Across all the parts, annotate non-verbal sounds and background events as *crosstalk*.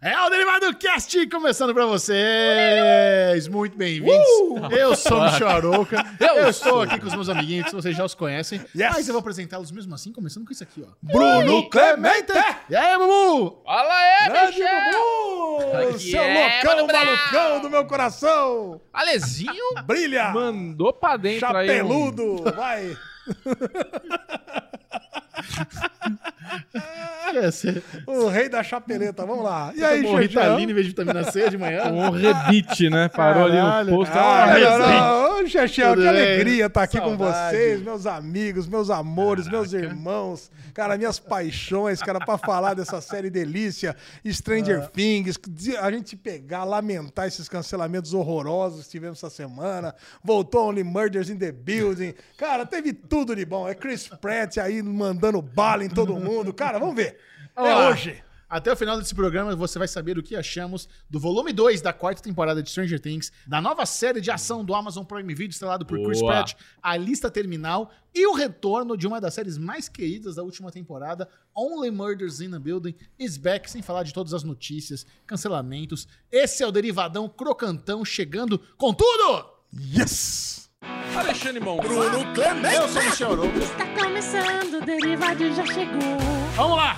É o Derivado Cast começando pra vocês! Muito bem-vindos! Eu sou o Michel *laughs* Arouca, eu, estou aqui com os meus amiguinhos, que vocês já os conhecem, Yes. mas eu vou apresentá-los mesmo assim, começando com isso aqui, ó. Bruno Clemente! E aí, Bubu? Fala aí, Grande! Bubu! Aqui Seu é, loucão, malucão do meu coração! Alezinho *laughs* Brilha! mandou pra dentro aí. um- Chapeludo! Vai! *laughs* O rei da chapeleta, vamos lá. E aí, Xexão? Ritalina em vez de vitamina C de manhã? *laughs* Um rebite, né? Parou ali Caralho. no posto. Ah, Ah. Ô, Tudo que bem? alegria estar aqui com Saudade. vocês, meus amigos, meus amores, meus irmãos, cara, minhas paixões, cara, pra falar dessa série delícia, Stranger Things, de- a gente pegar, lamentar esses cancelamentos horrorosos que tivemos essa semana, voltou Only Murders in the Building, cara, teve tudo de bom, é Chris Pratt aí mandando bala em todo mundo, cara, vamos ver, é Vamos lá. hoje. Até o final desse programa você vai saber o que achamos do volume 2 da quarta temporada de Stranger Things, da nova série de ação do Amazon Prime Video, estrelado por Chris Boa. Pratt, A Lista Terminal e o retorno de uma das séries mais queridas da última temporada, Only Murders in a Building, is back, sem falar de todas as notícias, cancelamentos. Esse é o Derivadão Crocantão chegando com tudo! Yes! Alexandre Mon. Bruno Clemente! Eu sou o Michel Arouca. Está começando, o Derivado já chegou. Vamos lá!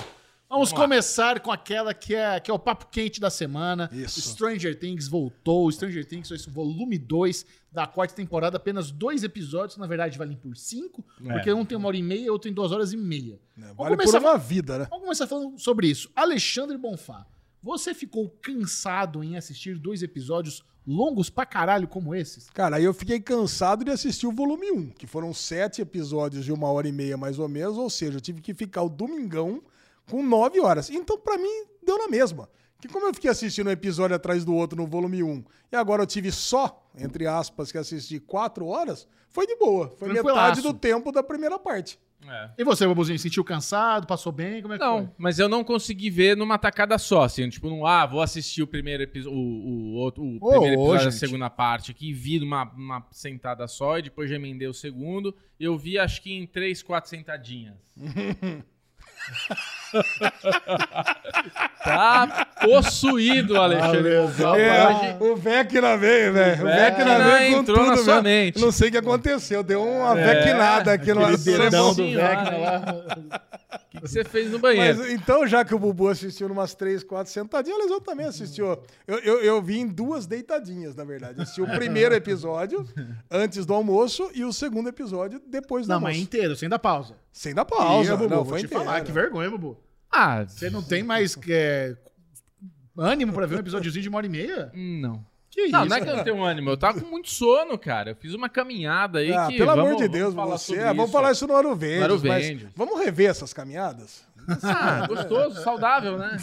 Vamos começar com aquela que é, que é o papo quente da semana. Isso. Stranger Things voltou. Stranger Things foi esse volume 2 da quarta temporada. Apenas dois episódios, na verdade, valem por cinco. Porque um tem uma hora e meia, outro tem duas horas e meia. Vamos, É, Vale por começar, uma vida, né? vamos começar falando sobre isso. Alexandre Bonfá, você ficou cansado em assistir dois episódios longos pra caralho como esses? Cara, aí eu fiquei cansado de assistir o volume 1, que foram sete episódios de uma hora e meia mais ou menos, ou seja, eu tive que ficar o domingão com nove horas. Então, pra mim, deu na mesma. Que como eu fiquei assistindo um episódio atrás do outro no volume 1, e agora eu tive só, entre aspas, que assistir quatro horas, foi de boa. Foi metade do tempo da primeira parte. É. E você, Babuzinho, sentiu cansado? Passou bem? Como é que Não, foi? mas eu não consegui ver numa tacada só, assim, tipo, não, ah, vou assistir o primeiro episódio, o, o, outro- o Ô, primeiro ô, episódio da segunda parte aqui, vi numa uma sentada só e depois já emendei o segundo. Eu vi acho que em três, quatro sentadinhas. *laughs* *laughs* tá possuído, Alexandre. É, o Vecna veio, velho. O Vecna veio com entrou tudo na sua mesmo. mente. Não sei o que aconteceu, deu uma Vecnada aqui no dedão do Vecna lá. *laughs* O que você fez no banheiro? Mas então, já que o Bubu assistiu umas três, quatro sentadinhas, a Lesão também assistiu. Eu, eu, eu vi em duas deitadinhas, na verdade. Eu assisti o primeiro episódio *laughs* antes do almoço e o segundo episódio depois do Não, almoço. mas inteiro, sem dar pausa. Sem dar pausa. Bubu, não, vou foi te inteiro. falar, que vergonha, Bubu. Ah, Você não tem mais *laughs* é, ânimo pra ver um episódiozinho de uma hora e meia? não. Que Não, isso? não é que eu não tenho ânimo, eu tava com muito sono, cara. Eu fiz uma caminhada aí Ah, que. pelo amor vamos- de Deus, vamos falar você. Ah, vamos isso. falar isso no Aro Verde. Aro mas Verde. Vamos rever essas caminhadas? Ah, gostoso, saudável, né?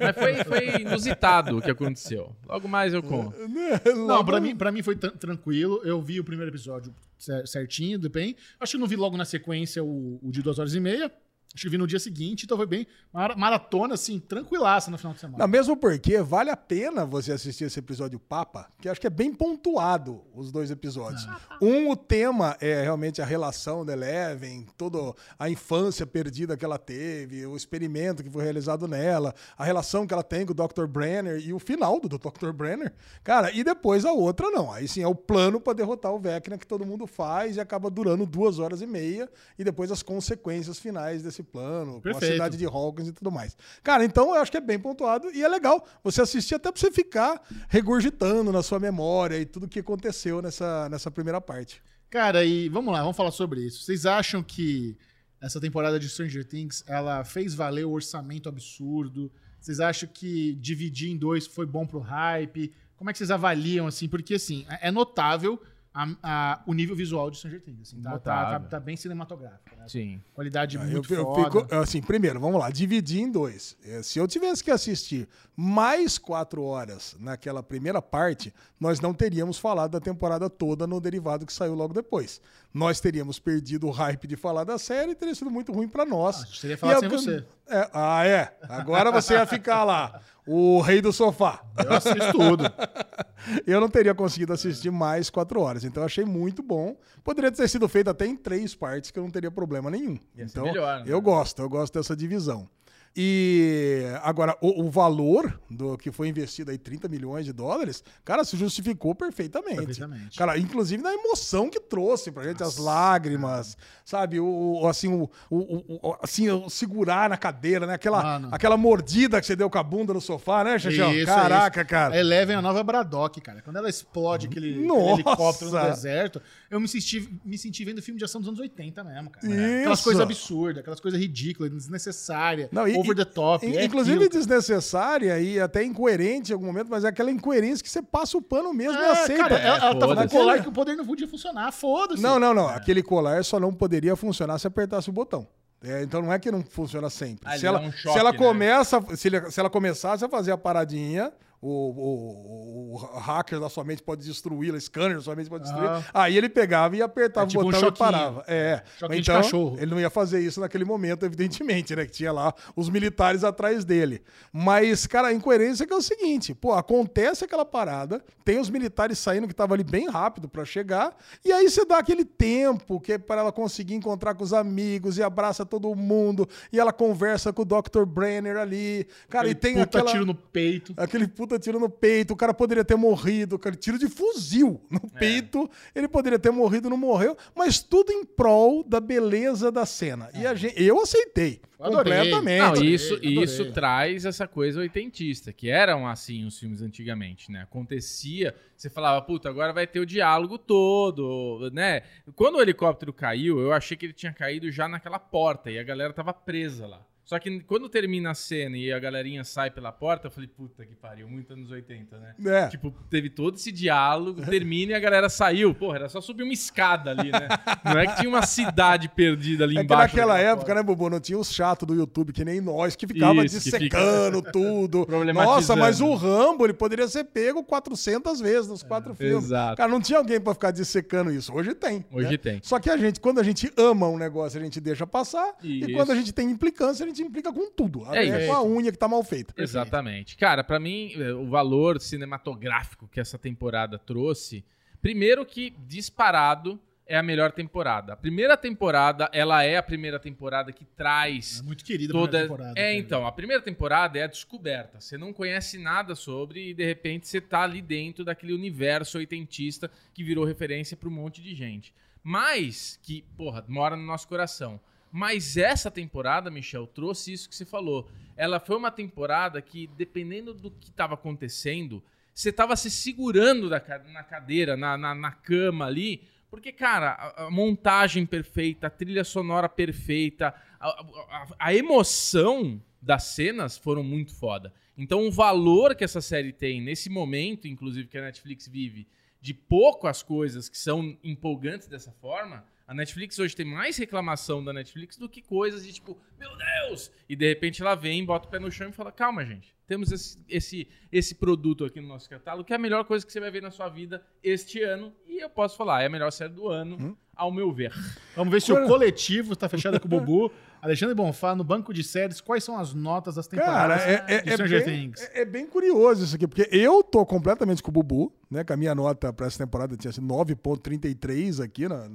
Mas foi, foi inusitado o que aconteceu. Logo mais eu conto. *laughs* Não, pra mim, pra mim foi tran- tranquilo. Eu vi o primeiro episódio cer- certinho, depende. Acho que não vi logo na sequência o, o de duas horas e meia. Acho que vi no dia seguinte, então foi bem mara- maratona, assim, tranquilaça no final de semana. Não, mesmo porque vale a pena você assistir esse episódio Papa, que acho que é bem pontuado os dois episódios. Um, o tema é realmente a relação da Eleven, toda a infância perdida que ela teve, o experimento que foi realizado nela, a relação que ela tem com o Dr. Brenner e o final do Dr. Brenner. Cara, e depois a outra não. Aí sim é o plano para derrotar o Vecna que todo mundo faz e acaba durando duas horas e meia e depois as consequências finais desse plano, com a Perfeito. cidade de Hawkins e tudo mais. Cara, então eu acho que é bem pontuado e é legal você assistir até pra você ficar regurgitando na sua memória e tudo que aconteceu nessa, nessa primeira parte. Cara, e vamos lá, vamos falar sobre isso. Vocês acham que essa temporada de Stranger Things, ela fez valer o orçamento absurdo? Vocês acham que dividir em dois foi bom pro hype? Como é que vocês avaliam, assim? Porque, assim, é é notável a- a- o nível visual de Stranger Things. Assim, tá, tá, tá, tá bem cinematográfico. Né? Sim. Qualidade Eu, muito eu foda. fico, assim, primeiro, vamos lá, dividir em dois. Eh, Se eu tivesse que assistir mais quatro horas naquela primeira parte, nós não teríamos falado da temporada toda no derivado que saiu logo depois. Nós teríamos perdido o hype de falar da série e teria sido muito ruim pra nós. Ah, a gente teria falado E sem eu- você. É, ah, é. Agora você ia ficar lá, o rei do sofá. Eu assisto tudo. *laughs* Eu não teria conseguido assistir mais quatro horas. Então eu achei muito bom. Poderia ter sido feito até em três partes, que eu não teria problema nenhum. Ia então, melhor, né? eu gosto, eu gosto dessa divisão. E agora, o, o valor do que foi investido aí, 30 milhões de dólares, cara, se justificou perfeitamente. Perfeitamente. Cara, inclusive na emoção que trouxe pra gente, as lágrimas, sabe? O, o- assim, o, o- assim, o segurar na cadeira, né? Aquela, Mano. aquela mordida que você deu com a bunda no sofá, né, Xaxão? Caraca, isso. cara. Eleven é a nova Braddock, cara. Quando ela explode aquele, aquele Nossa! helicóptero no deserto, eu me senti, me senti vendo filme de ação dos anos 80 mesmo, cara. Aquelas Isso. coisas absurdas, aquelas coisas ridículas, desnecessárias, Não, e- over the top. In- é Inclusive aquilo. desnecessária e até incoerente em algum momento, mas é aquela incoerência que você passa o pano mesmo e É, aceita. cara, ela, ela tava com colar que o poder não podia funcionar, foda-se. Não, não, não. Aquele colar só não poderia funcionar se apertasse o botão. É, então não é que não funciona sempre. Ah, ele se, ela, dá um se choque, ela né? começa, se, ele- se ela começasse a fazer a paradinha, o, o- o hacker da sua mente pode destruí-la, o scanner da sua mente pode destruí Ah. Aí ele pegava e apertava É tipo o um botão e choquinho. parava. É. Choquinho de então, cachorro. ele não ia fazer isso naquele momento, evidentemente, né? Que tinha lá os militares atrás dele. Mas, cara, a incoerência é que é o seguinte: pô, acontece aquela parada, tem os militares saindo que tava ali bem rápido pra chegar, e aí você dá aquele tempo que é para ela conseguir encontrar com os amigos e abraça todo mundo, e ela conversa com o Dr. Brenner ali. Cara, Aquele e tem puta aquela. tiro no peito. Aquele puta tiro no peito, o cara poderia ter morrido, aquele tiro de fuzil no É. peito, ele poderia ter morrido, não morreu, mas tudo em prol da beleza da cena. E a gente, eu aceitei adorei. completamente. Não, adorei, isso, adorei. isso traz essa coisa oitentista, que eram assim os filmes antigamente, né? Acontecia, você falava, puta, agora vai ter o diálogo todo, né? Quando o helicóptero caiu, eu achei que ele tinha caído já naquela porta e a galera tava presa lá. Só que quando termina a cena e a galerinha sai pela porta, eu falei, puta que pariu, muito anos 80, né? É. Tipo, teve todo esse diálogo, *laughs* termina e a galera saiu. Porra, era só subir uma escada ali, né? Não é que tinha uma cidade perdida ali É que embaixo. naquela daquela época, né, Bubu, não tinha os chatos do YouTube que nem nós, que ficava Isso, que dissecando *laughs* tudo. Nossa, mas o Rambo, ele poderia ser pego 400 vezes nos quatro filmes. exato. Cara, não tinha alguém pra ficar dissecando isso. Hoje tem. Hoje né? tem. Só que a gente, quando a gente ama um negócio, a gente deixa passar. E Isso. quando a gente tem implicância, a gente implica com tudo. Até isso. com a unha que tá mal feita. Exatamente. Cara, pra mim, eh, o valor cinematográfico que essa temporada trouxe, primeiro que disparado é a melhor temporada. A primeira temporada, ela é a primeira temporada que traz É muito querida a toda primeira temporada. É, então, a primeira temporada é a descoberta. Você não conhece nada sobre e de repente você tá ali dentro daquele universo oitentista que virou referência para um monte de gente. Mas que, porra, mora no nosso coração. Mas essa temporada, Michel, trouxe isso que você falou. Ela foi uma temporada que, dependendo do que estava acontecendo, você estava se segurando na cadeira, na, na, na cama ali, porque, cara, a montagem perfeita, a trilha sonora perfeita, a, a- a emoção das cenas foram muito foda. Então, o valor que essa série tem nesse momento, inclusive, que a Netflix vive, de pouco as coisas que são empolgantes dessa forma, a Netflix hoje tem mais reclamação da Netflix do que coisas de tipo, meu Deus! E de repente ela vem, bota o pé no chão e fala: calma, gente, temos esse, esse, esse produto aqui no nosso catálogo que é a melhor coisa que você vai ver na sua vida este ano. E eu posso falar, é a melhor série do ano, ao meu ver. Vamos ver se o coletivo está fechado com o Bubu. *laughs* Alexandre Bonfá, no banco de séries, quais são as notas das Cara, temporadas é, é- de é bem, Things? é- é bem curioso isso aqui, porque eu tô completamente com o Bubu, né? Que a minha nota pra essa temporada tinha sido 9,33 aqui, na,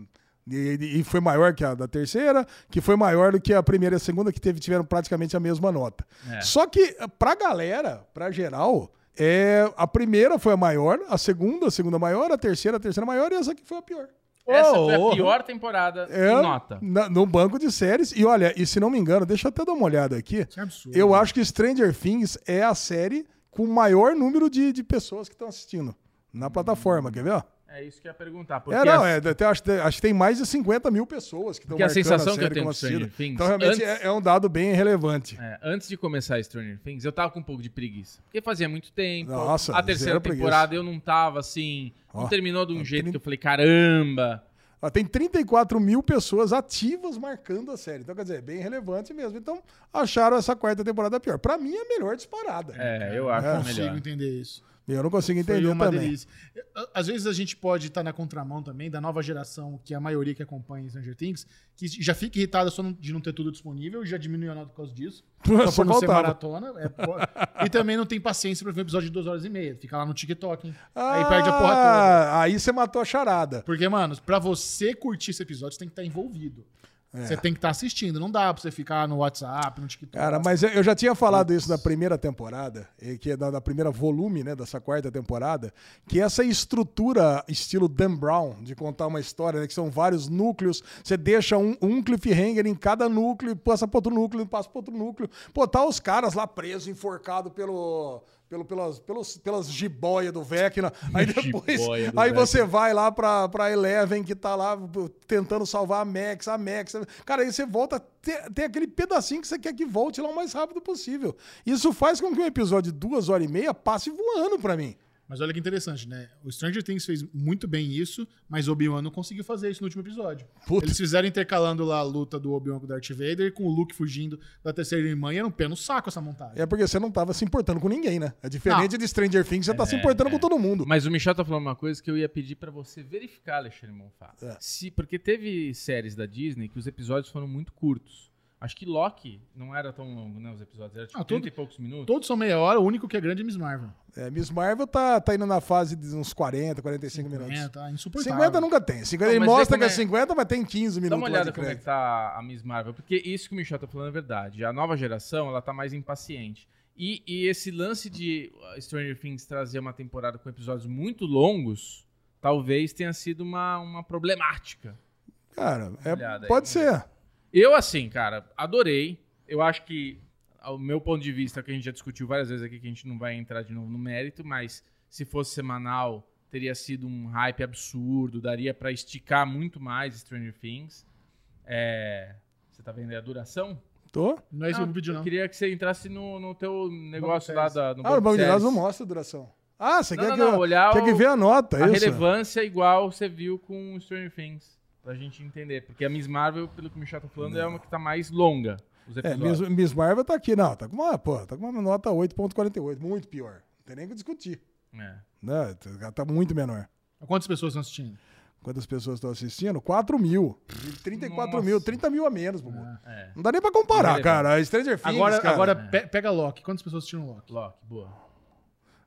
e, e foi maior que a da terceira, que foi maior do que a primeira e a segunda, que teve, tiveram praticamente a mesma nota. É. Só que pra galera, pra geral, é, a primeira foi a maior, a segunda, a segunda maior, a terceira, a terceira maior, e essa aqui foi a pior. Essa foi Oh, a pior temporada É, em nota. na- no banco de séries. E olha, e se não me engano, deixa eu até dar uma olhada aqui. Que absurdo. Eu acho que Stranger Things é a série com o maior número de, de pessoas que estão assistindo na plataforma, quer ver? ó? É isso que eu ia perguntar. Porque É, não, a- é, até acho, que tem- acho que tem mais de 50 mil pessoas que estão Porque a marcando sensação a que eu série tenho com Stranger. Things, Então, realmente, antes- é, é um dado bem relevante. É, antes de começar Stranger Things, eu tava com um pouco de preguiça. Porque fazia muito tempo. Nossa, a terceira zero preguiça. temporada eu não tava assim. Não terminou de um ó, jeito trin- que eu falei, caramba. Ó, tem 34 mil pessoas ativas marcando a série. Então, quer dizer, é bem relevante mesmo. Então, acharam essa quarta temporada pior. Pra mim, é a melhor disparada. É, eu acho É. é, não consigo melhor. entender isso. Eu não consigo Foi entender uma também. delícia. Às vezes a gente pode estar na contramão também da nova geração, que é a maioria que acompanha Stranger Things, que já fica irritada só de não ter tudo disponível e já diminuiu a nota por causa disso. *laughs* Só Só por não ser maratona. é, pô- e também não tem paciência pra ver um episódio de duas horas e meia. Fica lá no TikTok, hein? Aí perde a porra toda. Ah, Aí você matou a charada. Porque, mano, pra você curtir esse episódio, você tem que estar envolvido. Você tem que estar assistindo. Não dá pra você ficar no WhatsApp, no TikTok. Cara, mas eu já tinha falado isso na primeira temporada, e que é da, da primeira volume, né, dessa quarta temporada, que essa estrutura estilo Dan Brown, de contar uma história, né, que são vários núcleos, você deixa um, um cliffhanger em cada núcleo, passa para outro núcleo, passa para outro núcleo. Pô, tá os caras lá presos, enforcados pelo pelo, pelas, pelos, pelas jiboias do Vecna. Aí *laughs* depois. Jiboia Aí Vecna. você vai lá pra, pra Eleven, que tá lá tentando salvar a Max, a Max. Cara, aí você volta. Tem, tem aquele pedacinho que você quer que volte lá o mais rápido possível. Isso faz com que um episódio de duas horas e meia passe voando pra mim. Mas olha que interessante, né? O Stranger Things fez muito bem isso, mas o Obi-Wan não conseguiu fazer isso no último episódio. Puta. Eles fizeram intercalando lá a luta do Obi-Wan com o Darth Vader com o Luke fugindo da terceira irmã e era um pé no saco essa montagem. É porque você não tava se importando com ninguém, né? É diferente de Stranger Things, você tá se importando com todo mundo. Mas o Michel tá falando uma coisa que eu ia pedir pra você verificar, Alexandre Monfá. É. Se, porque teve séries da Disney que os episódios foram muito curtos. Acho que Loki não era tão longo, né? Os episódios. Era tipo Ah, 30 todo- e poucos minutos. Todos são meia hora, o único que é grande é Miss Marvel. É, Miss Marvel tá, tá indo na fase de uns 40, 45 minutos. É, tá insuportável. 50 nunca tem. 50, Não, ele mostra que é é- 50, mas tem 15 minutos. Dá uma olhada como é que tá a Miss Marvel, porque isso que o Michel tá falando é verdade. A nova geração, ela tá mais impaciente. E, e esse lance de Stranger Things trazer uma temporada com episódios muito longos, talvez tenha sido uma, uma problemática. Cara, é- aí, pode vamos ser. Eu, assim, cara, adorei. Eu acho que, ao meu ponto de vista, que a gente já discutiu várias vezes aqui, que a gente não vai entrar de novo no mérito, mas se fosse semanal, teria sido um hype absurdo, daria pra esticar muito mais Stranger Things. É, Você tá vendo aí a duração? Tô? Não é isso Ah, o vídeo, eu não. queria que você entrasse no, no teu negócio lá da, no Ah, no banco de dados não mostra a duração. Ah, você Não, quer, não, que, não, eu- olhar quer que o- ver a nota, A é isso? relevância igual você viu com Stranger Things. Pra gente entender. Porque a Miss Marvel, pelo que o Michel tá falando, é uma que tá mais longa. Os É, episódios. Miss, Miss Marvel tá aqui. Não, tá com uma, pô, tá com uma nota 8.48. Muito pior. Não tem nem o que discutir. É. Né? Tá- Tá muito menor. Quantas pessoas estão assistindo? Quantas pessoas estão assistindo? 4 mil. De 34 Nossa. mil. 30 mil a menos, Bubu. É. Não dá nem pra comparar, cara. Stranger Things, Agora, cara. agora pe- pega Loki. Quantas pessoas assistiram Loki? Loki, boa.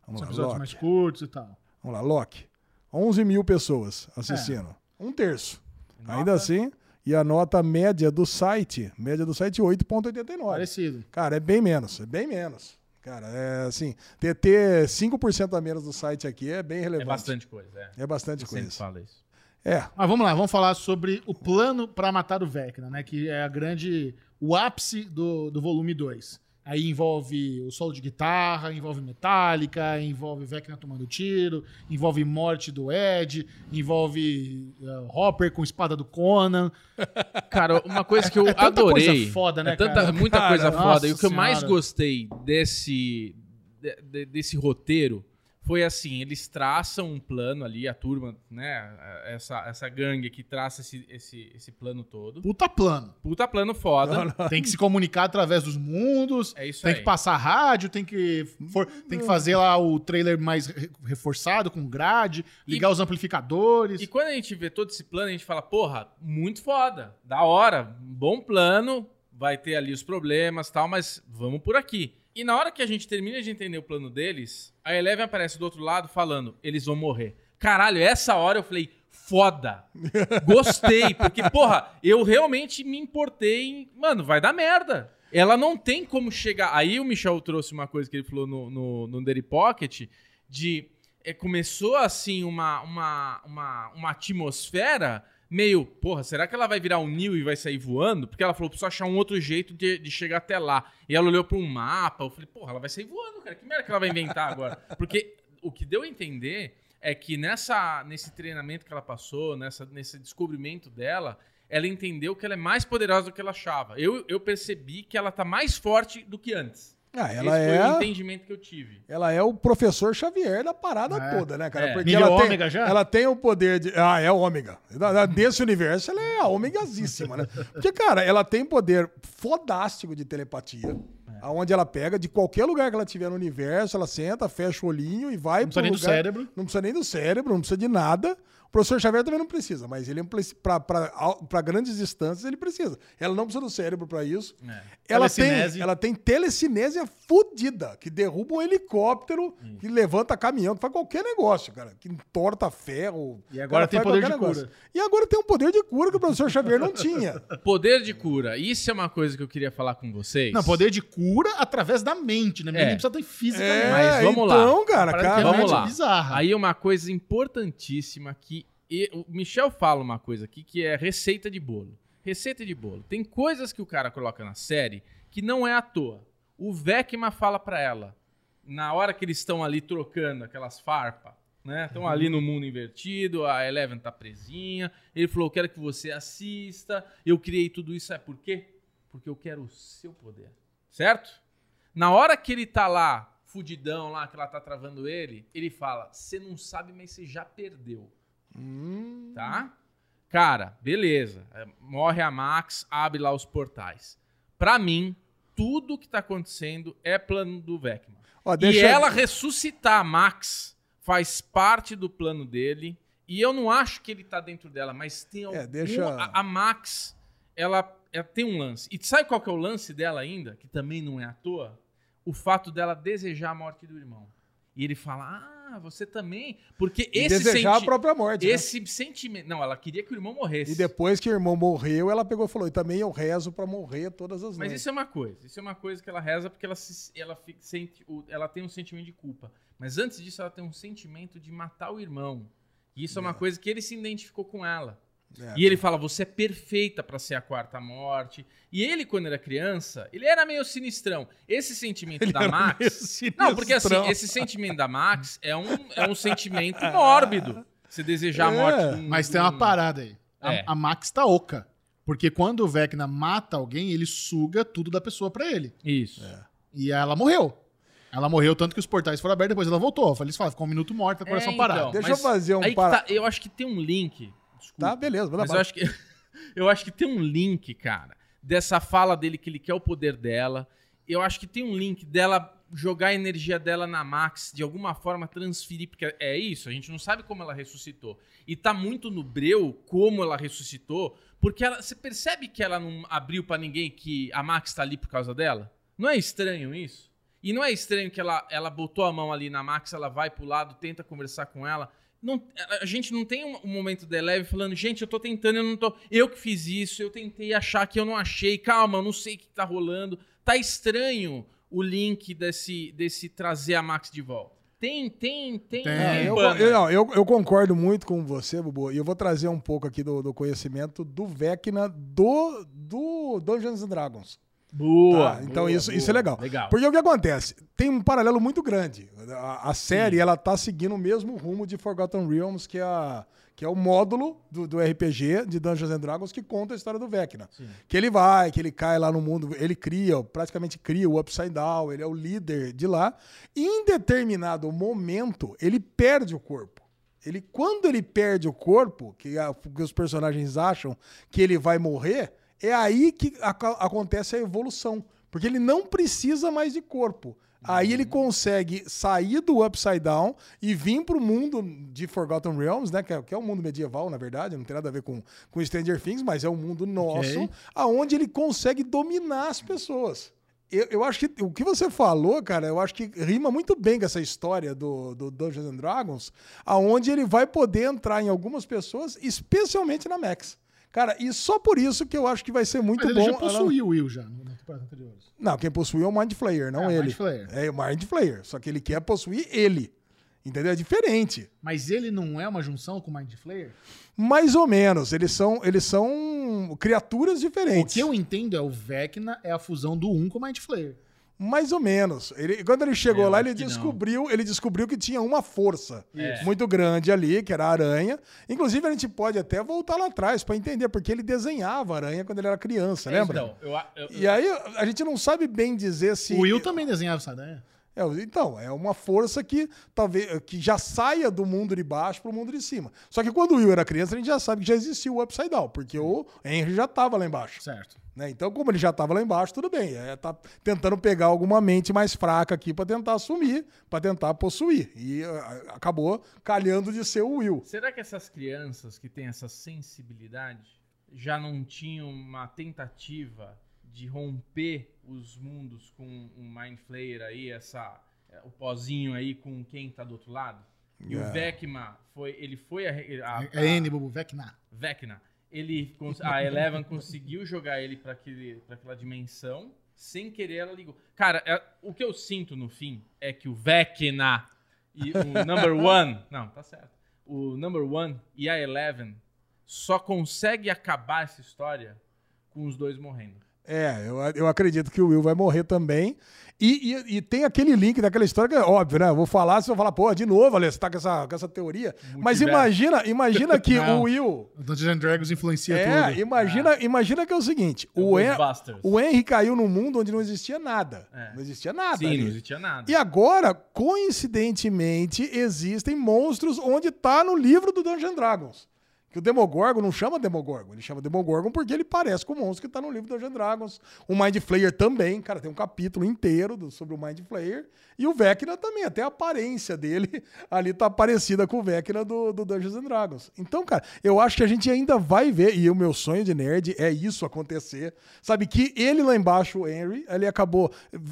Vamos São lá, episódios Loki. mais curtos e tal. Vamos lá, Loki. 11 mil pessoas assistindo. Um terço. Nota? Ainda assim. E a nota média do site, média do site 8.89. Parecido. Cara, é bem menos, é bem menos. Cara, é assim, ter, ter 5% a menos do site aqui é bem É relevante. bastante coisa, é. É bastante Eu sempre coisa. falo isso. É, Mas vamos lá, vamos falar sobre o plano pra matar o Vecna, né? Que é a grande. o ápice do, do volume 2. Aí envolve o solo de guitarra, envolve Metallica, envolve Vecna tomando tiro, envolve morte do Ed, envolve uh, Hopper com espada do Conan. *laughs* Cara, uma coisa que eu É adorei. coisa foda, né, é tanta, cara? muita Cara, coisa foda. E o que eu mais senhora. gostei desse, de- de- desse roteiro foi assim: eles traçam um plano ali, a turma, né? Essa, essa gangue que traça esse, esse, esse plano todo. Puta plano. Puta plano foda. Tem que se comunicar através dos mundos, É isso tem aí. que passar rádio, tem que, for- tem que fazer lá o trailer mais re- reforçado, com grade, ligar os amplificadores. E quando a gente vê todo esse plano, a gente fala, porra, muito foda, da hora, bom plano, vai ter ali os problemas e tal, mas vamos por aqui. E na hora que a gente termina de entender o plano deles, a Eleven aparece do outro lado falando, eles vão morrer. Caralho, essa hora eu falei, foda, *laughs* gostei, porque, porra, eu realmente me importei em, mano, vai dar merda. Ela não tem como chegar. Aí o Michel trouxe uma coisa que ele falou no, no, no Dirty Pocket, de é, começou assim uma, uma, uma, uma atmosfera meio, porra, será que ela vai virar um Neo e vai sair voando? Porque ela falou, preciso achar um outro jeito de, de chegar até lá. E ela olhou para um mapa, eu falei, porra, ela vai sair voando, cara. Que merda que ela vai inventar agora? *laughs* Porque o que deu a entender é que nessa, nesse treinamento que ela passou, nessa, nesse descobrimento dela, ela entendeu que ela é mais poderosa do que ela achava. Eu, eu percebi que ela tá mais forte do que antes. Ah, ela Esse foi o é, entendimento que eu tive. ela é o professor Xavier da parada É. toda, né, cara? É. Porque Nível ela tem, ômega já? ela tem o poder de. Ah, é ômega. Da- da- Desse universo, ela é a ômegazíssima, né? Porque, cara, ela tem poder fodástico de telepatia. Aonde ela pega, de qualquer lugar que ela tiver no universo, ela senta, fecha o olhinho e vai Não precisa pro nem do lugar- cérebro. Não precisa nem do cérebro, não precisa de nada. O professor Xavier também não precisa, mas ele para grandes distâncias ele precisa. Ela não precisa do cérebro para isso. É. Ela Telecinese. tem, ela tem telecinésia fudida, que derruba um helicóptero, que levanta caminhão, que faz qualquer negócio, cara. Que entorta ferro. E agora tem poder de negócio. cura. E agora tem um poder de cura que o professor Xavier não tinha. *laughs* Poder de cura. Isso é uma coisa que eu queria falar com vocês. Não, poder de cura através da mente, né? É. Nem precisa ter física. É, Mas vamos lá. então, cara, Parada cara. que é Vamos lá. bizarra. Aí uma coisa importantíssima que e- o Michel fala uma coisa aqui que é receita de bolo. Receita de bolo. Tem coisas que o cara coloca na série que não é à toa. O Vecma fala pra ela, na hora que eles estão ali trocando aquelas farpas, né? Estão ali no mundo invertido, a Eleven tá presinha. Ele falou: "Eu quero que você assista. Eu criei tudo isso, sabe por quê? Porque eu quero o seu poder." Certo? Na hora que ele tá lá, fudidão lá, que ela tá travando ele, ele fala: Você não sabe, mas você já perdeu. Hum, Tá? Cara, beleza. É, Morre a Max, abre lá os portais. Pra mim, tudo que tá acontecendo é plano do Vecman. Ó, E deixa- ela ressuscitar a Max faz parte do plano dele. E eu não acho que ele tá dentro dela, mas tem algum... deixa- a, a Max, ela, ela tem um lance. E sabe qual que é o lance dela ainda? Que também não é à toa? O fato dela desejar a morte do irmão. E ele fala, ah, você também... Porque e esse desejar senti- a própria morte. né?Esse sentimento... Não, ela queria que o irmão morresse. E depois que o irmão morreu, ela pegou e falou: e também eu rezo pra morrer todas as Mas noites. isso é uma coisa. Isso é uma coisa que ela reza porque ela, se, ela, fica- sente, ela tem um sentimento de culpa. Mas antes disso, ela tem um sentimento de matar o irmão. E isso é, uma coisa que ele se identificou com ela. É. E ele fala: você é perfeita pra ser a quarta morte. E ele, quando era criança, ele era meio sinistrão. Esse sentimento da Max. Não, porque assim, esse sentimento da Max é um, é um sentimento mórbido. Você desejar a É, morte. de um- Mas tem uma um- parada aí. A, É. a Max tá oca. Porque quando o Vecna mata alguém, ele suga tudo da pessoa pra ele. Isso. E ela morreu. Ela morreu tanto que os portais foram abertos, depois ela voltou. Eles falam, ficou um minuto morta, coração É, parado. então, Deixa eu fazer um para- tá, eu acho que tem um link. Desculpa. Tá, beleza. Mas eu acho que *laughs* eu acho que tem um link, cara, dessa fala dele que ele quer o poder dela. Eu acho que tem um link dela jogar a energia dela na Max, de alguma forma transferir, porque é isso, a gente não sabe como ela ressuscitou. E tá muito no breu como ela ressuscitou, porque ela, você percebe que ela não abriu pra ninguém que a Max tá ali por causa dela? Não é estranho isso? E não é estranho que ela, ela botou a mão ali na Max, ela vai pro lado, tenta conversar com ela. Não, a gente não tem um, um momento de leve falando, gente, eu tô tentando, eu não tô. Eu que fiz isso, eu tentei achar que eu não achei, calma, eu não sei o que tá rolando. Tá estranho o link desse, desse trazer a Max de volta. Tem, tem, tem. Tem. tem Eu, eu, eu- eu concordo muito com você, Bubu, e eu vou trazer um pouco aqui do, do conhecimento do Vecna do, do Dungeons and Dragons. Boa. Tá, então boa, isso, boa. isso é legal. Legal. Porque o que acontece? Tem um paralelo muito grande. A, a série, ela tá seguindo o mesmo rumo de Forgotten Realms, que é, a- que é o módulo do, do RPG de Dungeons and Dragons que conta a história do Vecna. Que ele vai, que ele cai lá no mundo, ele cria, praticamente cria o Upside Down, ele é o líder de lá. E em determinado momento, ele perde o corpo. Ele, quando ele perde o corpo, que, a- que os personagens acham que ele vai morrer, é aí que aca- acontece a evolução. Porque ele não precisa mais de corpo. Aí ele consegue sair do Upside Down e vir pro mundo de Forgotten Realms, né? Que é, que é um mundo medieval, na verdade, não tem nada a ver com, com Stranger Things, mas é um mundo nosso, Ok. aonde ele consegue dominar as pessoas. Eu, eu acho que o que você falou, cara, eu acho que rima muito bem com essa história do, do Dungeons and Dragons, aonde ele vai poder entrar em algumas pessoas, especialmente na Max. Cara, e só por isso que eu acho que vai ser muito Mas ele bom. já possuiu o Will já, na temporada anterior. Não, quem possui é o Mind Flayer, não É, o ele. Mind Flayer. É o Mind Flayer. Só que ele quer possuir ele. Entendeu? É diferente. Mas ele não é uma junção com o Mind Flayer? Mais ou menos. Eles são, eles são criaturas O diferentes. que eu entendo é o Vecna é a fusão do 1 com o Mind Flayer. Mais ou menos. Ele, quando ele chegou É, eu lá, ele não. descobriu, ele descobriu que tinha uma força É. muito grande ali, que era a aranha. Inclusive, a gente pode até voltar lá atrás para entender, porque ele desenhava a aranha quando ele era criança, lembra? Então, eu, eu, E aí, a gente não sabe bem dizer se. O Will também desenhava essa ideia. É, então, é uma força que talvez que já saia do mundo de baixo para o mundo de cima. Só que quando o Will era criança, a gente já sabe que já existia o Upside Down, porque o Henry já estava lá embaixo. Certo. né? Então, como ele já estava lá embaixo, tudo bem. É, tá tentando pegar alguma mente mais fraca aqui para tentar assumir, para tentar possuir. E ah, acabou calhando de ser o Will. Será que essas crianças que têm essa sensibilidade já não tinham uma tentativa de romper os mundos com um Mind Flayer aí, essa, é, o pozinho aí com quem tá do outro lado? E o É. Vecna foi, ele foi a, a, É N, Bubu, Vecna. Vecna. Ele, a Eleven conseguiu jogar ele pra aquela dimensão. Sem querer, ela ligou. Cara, é- o que eu sinto no fim é que o Vecna e o *laughs* Number One. Não, tá certo. O Number One e a Eleven só consegue acabar essa história com os dois morrendo. É, eu, eu acredito que o Will vai morrer também. E, e- e tem aquele link daquela história que é óbvio, né? Eu vou falar, você vai falar, pô, de novo, Ale, você tá com essa, com essa teoria. Mas imagina, imagina que *laughs* Não. o Will. O Dungeons and Dragons influencia É, tudo. imagina, imagina que é o seguinte: o, Hen- Ghostbusters. o Henry caiu num mundo onde não existia nada. É. Não existia nada. Sim, ali. não existia nada. E agora, coincidentemente, existem monstros onde tá no livro do Dungeons and Dragons. Que o Demogorgon não chama Demogorgon, ele chama Demogorgon porque ele parece com o monstro que tá no livro do Dungeons Dragons. O Mind Flayer também, cara, tem um capítulo inteiro do- sobre o Mind Flayer. E o Vecna também, até a aparência dele *laughs* ali tá parecida com o Vecna do, do Dungeons and Dragons. Então, cara, eu acho que a gente ainda vai ver, e o meu sonho de nerd é isso acontecer. Sabe, que ele lá embaixo, o Henry, ele acabou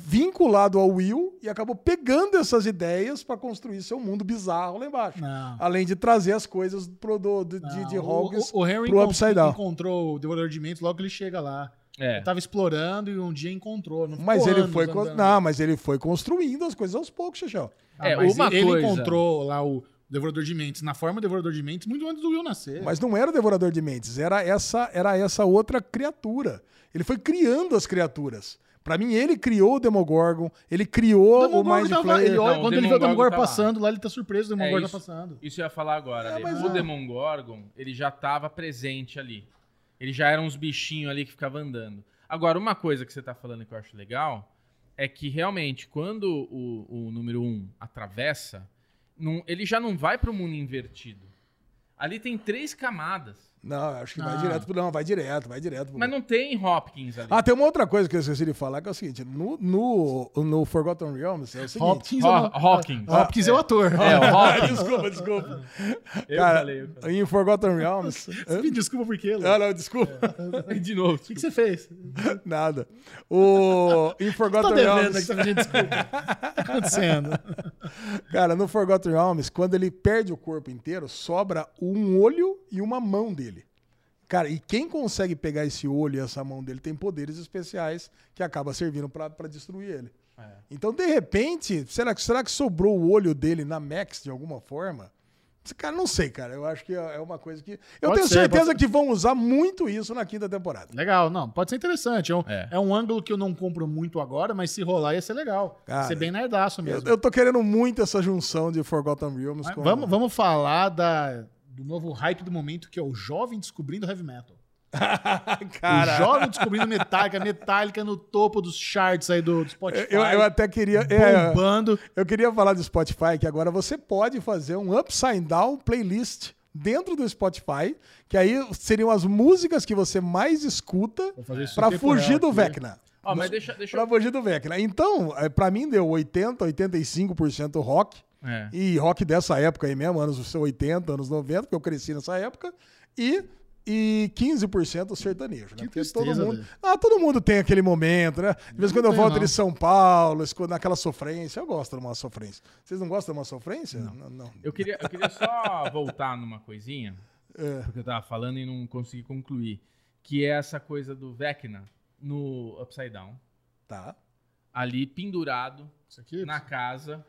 vinculado ao Will e acabou pegando essas ideias pra construir seu mundo bizarro lá embaixo. Não. Além de trazer as coisas pro, do, de, de, de Hogwarts o, o Henry pro encont- Upside Down. encontrou o Devorador de Mentes logo que ele chega lá. É. Ele tava explorando e um dia encontrou. Não Mas ele anos foi. con-. Não, mas ele foi construindo as coisas aos poucos, Xixão. Ah, É, uma ele coisa- encontrou lá o Devorador de Mentes, na forma Devorador de Mentes, muito antes do Will nascer. Mas não era o Devorador de Mentes, era essa, era essa outra criatura. Ele foi criando as criaturas. Pra mim, ele criou o Demogorgon, ele criou o o, Demogorgon Mind tava Flayer. ele olha, Não, o quando ele vê o Demogorgon Demogorgon tá passando lá, ele tá surpreso, o Demogorgon É, tá isso. passando. Isso eu ia falar agora. Ale. mas o é. Demogorgon, ele já estava presente ali. Ele já era uns bichinhos ali que ficavam andando. Agora, uma coisa que você tá falando que eu acho legal é que realmente, quando o, o número 1 um atravessa, não- ele já não vai para o mundo invertido. Ali tem três camadas. Não, acho que vai Ah. direto pro. Não, vai direto, vai direto pro. Mas não tem Hopkins ali. Ah, tem uma outra coisa que eu esqueci de falar, que é o seguinte: no, no, no Forgotten Realms é o seguinte. Hopkins, Ho- é o- Hawkins. Hopkins é o ator. É, o *laughs* Hopkins. *laughs* desculpa, desculpa. Eu Cara, falei, eu falei. em Forgotten Realms. *laughs* Você me desculpa por quê, Lu? Ah, não, desculpa. De novo. O que, que você fez? Nada. O, em Tô Forgotten devendo Realms. tá pedindo desculpa. O que tá acontecendo? Cara, no Forgotten Realms, quando ele perde o corpo inteiro, sobra um olho e uma mão dele. Cara, e quem consegue pegar esse olho e essa mão dele tem poderes especiais que acaba servindo pra pra destruir ele. É. Então, de repente, será que, será que sobrou o olho dele na Max de alguma forma? Esse Cara, não sei, cara. Eu acho que é é uma coisa que. Eu Pode tenho ser, certeza pode que vão usar muito isso na quinta temporada. Legal, não, pode ser interessante. É um, É. é um ângulo que eu não compro muito agora, mas se rolar ia ser legal. Cara, Ia ser bem nerdaço Eu, mesmo. eu tô querendo muito essa junção de Forgotten Realms Mas com. vamos, vamos falar da, do novo hype do momento, que é o jovem descobrindo heavy metal. *laughs* Cara, O jovem descobrindo Metallica, Metallica no topo dos charts aí do, do Spotify. eu, eu até queria. é, bombando. Eu queria falar do Spotify, que agora você pode fazer um Upside Down playlist dentro do Spotify, que aí seriam as músicas que você mais escuta tempo fugir do. Vecna. Ó, mas deixa, deixa Pra eu... fugir do Vecna. Então, eh, pra mim deu 80, 85% rock. É. E rock dessa época aí mesmo, anos 80, anos 90, porque eu cresci nessa época. E, e 15% sertanejo. Né? Que Porque tristeza, todo mundo, velho. ah, todo mundo tem aquele momento, né? De vez em quando eu volto não. de São Paulo, naquela sofrência. Eu gosto de uma sofrência. Vocês não gostam de uma sofrência? Não. não. Eu queria, eu queria só *laughs* voltar numa coisinha, É. porque eu tava falando e não consegui concluir, que é essa coisa do Vecna no Upside Down, Tá. ali pendurado Isso aqui? na casa.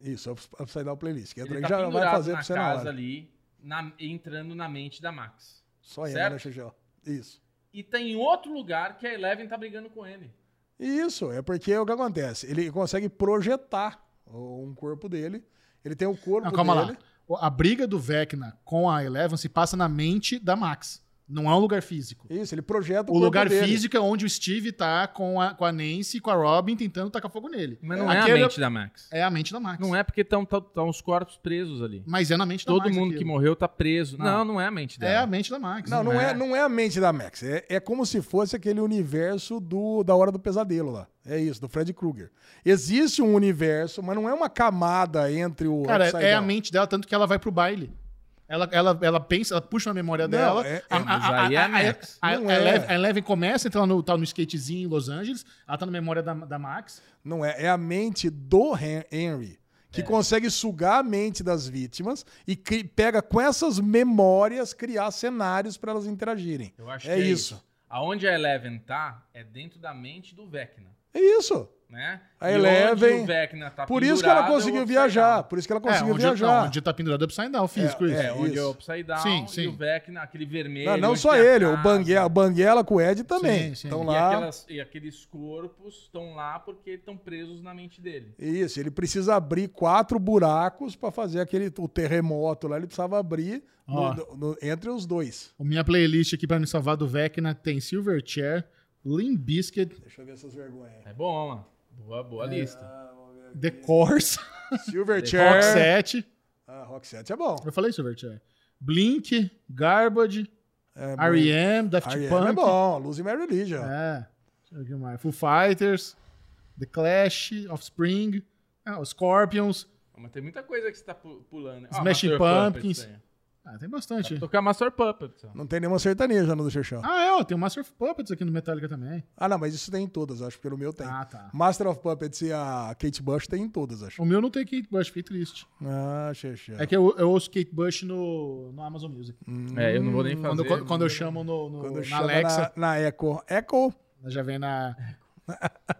Isso, ups- Upside Down Playlist. Que Ele tá já vai pendurado fazer na pra você na casa hora. ali, na- entrando na mente da Max. Só entra, certo? né, Xixi? Isso. E tá em outro lugar que a Eleven tá brigando com ele. Isso, é porque é o que acontece. Ele consegue projetar um corpo dele. Ele tem o corpo Não, calma dele. lá. A briga do Vecna com a Eleven se passa na mente da Max. Não é um lugar físico. Isso, ele projeta o, O lugar dele. físico é onde o Steve tá com a, com a Nancy e com a Robin tentando tacar fogo nele. Mas não é, Aquele a mente da Max. É a mente da Max. Não é porque estão os corpos presos ali. Mas é na mente da Todo Max. mundo que aquilo. morreu tá preso. Não. Não, não, é a mente É dela. a mente da Max. Não, não Não é. é. não é a mente da Max. É, é como se fosse aquele universo do, da Hora do Pesadelo lá. É isso, do Fred Krueger. Existe um universo, mas não é uma camada entre o. Cara, é a mente dela, tanto que ela vai pro baile. Ela, ela, ela pensa, ela puxa a memória Não, dela. é- a, é- mas aí é a é. Eleven- a Eleven começa, entra lá no, tá no skatezinho em Los Angeles, ela tá na memória da, da Max. Não é. É a mente do Hen- Henry. É. Que consegue sugar a mente das vítimas e cri- pega com essas memórias criar cenários para elas interagirem. Eu acho É que é isso. isso. Aonde a Eleven tá é dentro da mente do Vecna, É isso. Né? A E Eleven- onde o Vecna tá Por isso que ela é conseguiu viajar. Por isso que ela É, conseguiu onde, viajar. não, onde tá pendurado upside down, físico, isso. é. É, onde é o isso. Upside Down Sim, e sim. o Vecna, aquele vermelho. Não, não só ele, o. Banguela, Banguela com o Ed também. Sim, sim. Estão E, lá. aquelas- e aqueles corpos estão lá porque estão presos na mente dele. Isso, ele precisa abrir quatro buracos para fazer aquele o terremoto lá. Ele precisava abrir no- no- no- entre os dois. A minha playlist aqui pra me salvar do Vecna tem Silverchair, Limp Bizkit, Deixa eu ver essas vergonhas. É bom, mano. Boa, boa É. lista. The Course, Silverchair. *laughs* Roxette. Ah, Rock 7 é bom. Eu falei Silverchair. Blink, Garbage, É, R.E.M., Daft R.E.M. Punk. é bom. Lose My Religion. É. Deixa eu ver o que mais. Foo Fighters, The Clash, Offspring, ah, Scorpions. Mas tem muita coisa que você tá pu- pulando. Ah, Smashing Pumpkins. Puppets aí. Ah, tem bastante. Tocar Master Puppets. Não tem nenhuma sertaneja no do Xexão. Ah, é, ó, tem o Master of Puppets aqui no Metallica também. Ah, não, mas isso tem em todas, acho, porque no meu tem. Ah, tá. Master of Puppets e a Kate Bush tem em todas, acho. O meu não tem Kate Bush, fiquei triste. Ah, Xexão. É que eu, eu ouço Kate Bush no, no Amazon Music. É, eu não vou nem fazer. Quando, quando, quando eu chamo no, no- Quando na chama Alexa, na, na Echo. Echo. já vem na.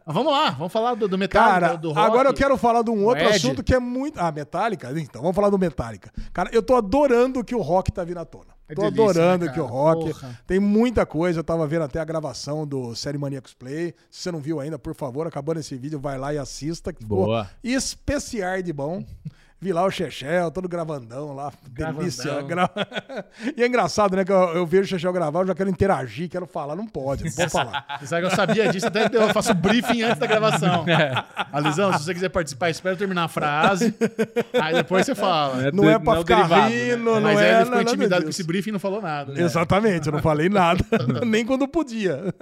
Vamos lá, vamos falar do, do Metallica, Cara, do rock. agora eu quero falar de um outro Ed. assunto que é muito. Ah, Metallica? Então, vamos falar do Metallica. Cara, eu tô adorando que o rock tá vindo à tona. É tô delícia, adorando né, que o rock. Porra. Tem muita coisa. Eu tava vendo até a gravação do Série Maníacos Play. Se você não viu ainda, por favor, acabando esse vídeo, vai lá e assista. Que ficou Boa. especial de bom. Vi lá o Chechel, todo gravandão lá. Delícia. Gra- *laughs* e é engraçado, né? Que eu, eu vejo o Chechel gravar, eu já quero interagir, quero falar. Não pode, não pode falar. Você *laughs* sabe que eu sabia disso, até eu faço briefing antes da gravação. *laughs* É. Alisão, se você quiser participar, espera terminar a frase. Aí depois você fala. Não é Não pra é o ficar derivado, rindo, né? não Mas é aí ele ficou intimidado com esse briefing e não falou nada. né? Exatamente, eu não falei nada, nem quando podia.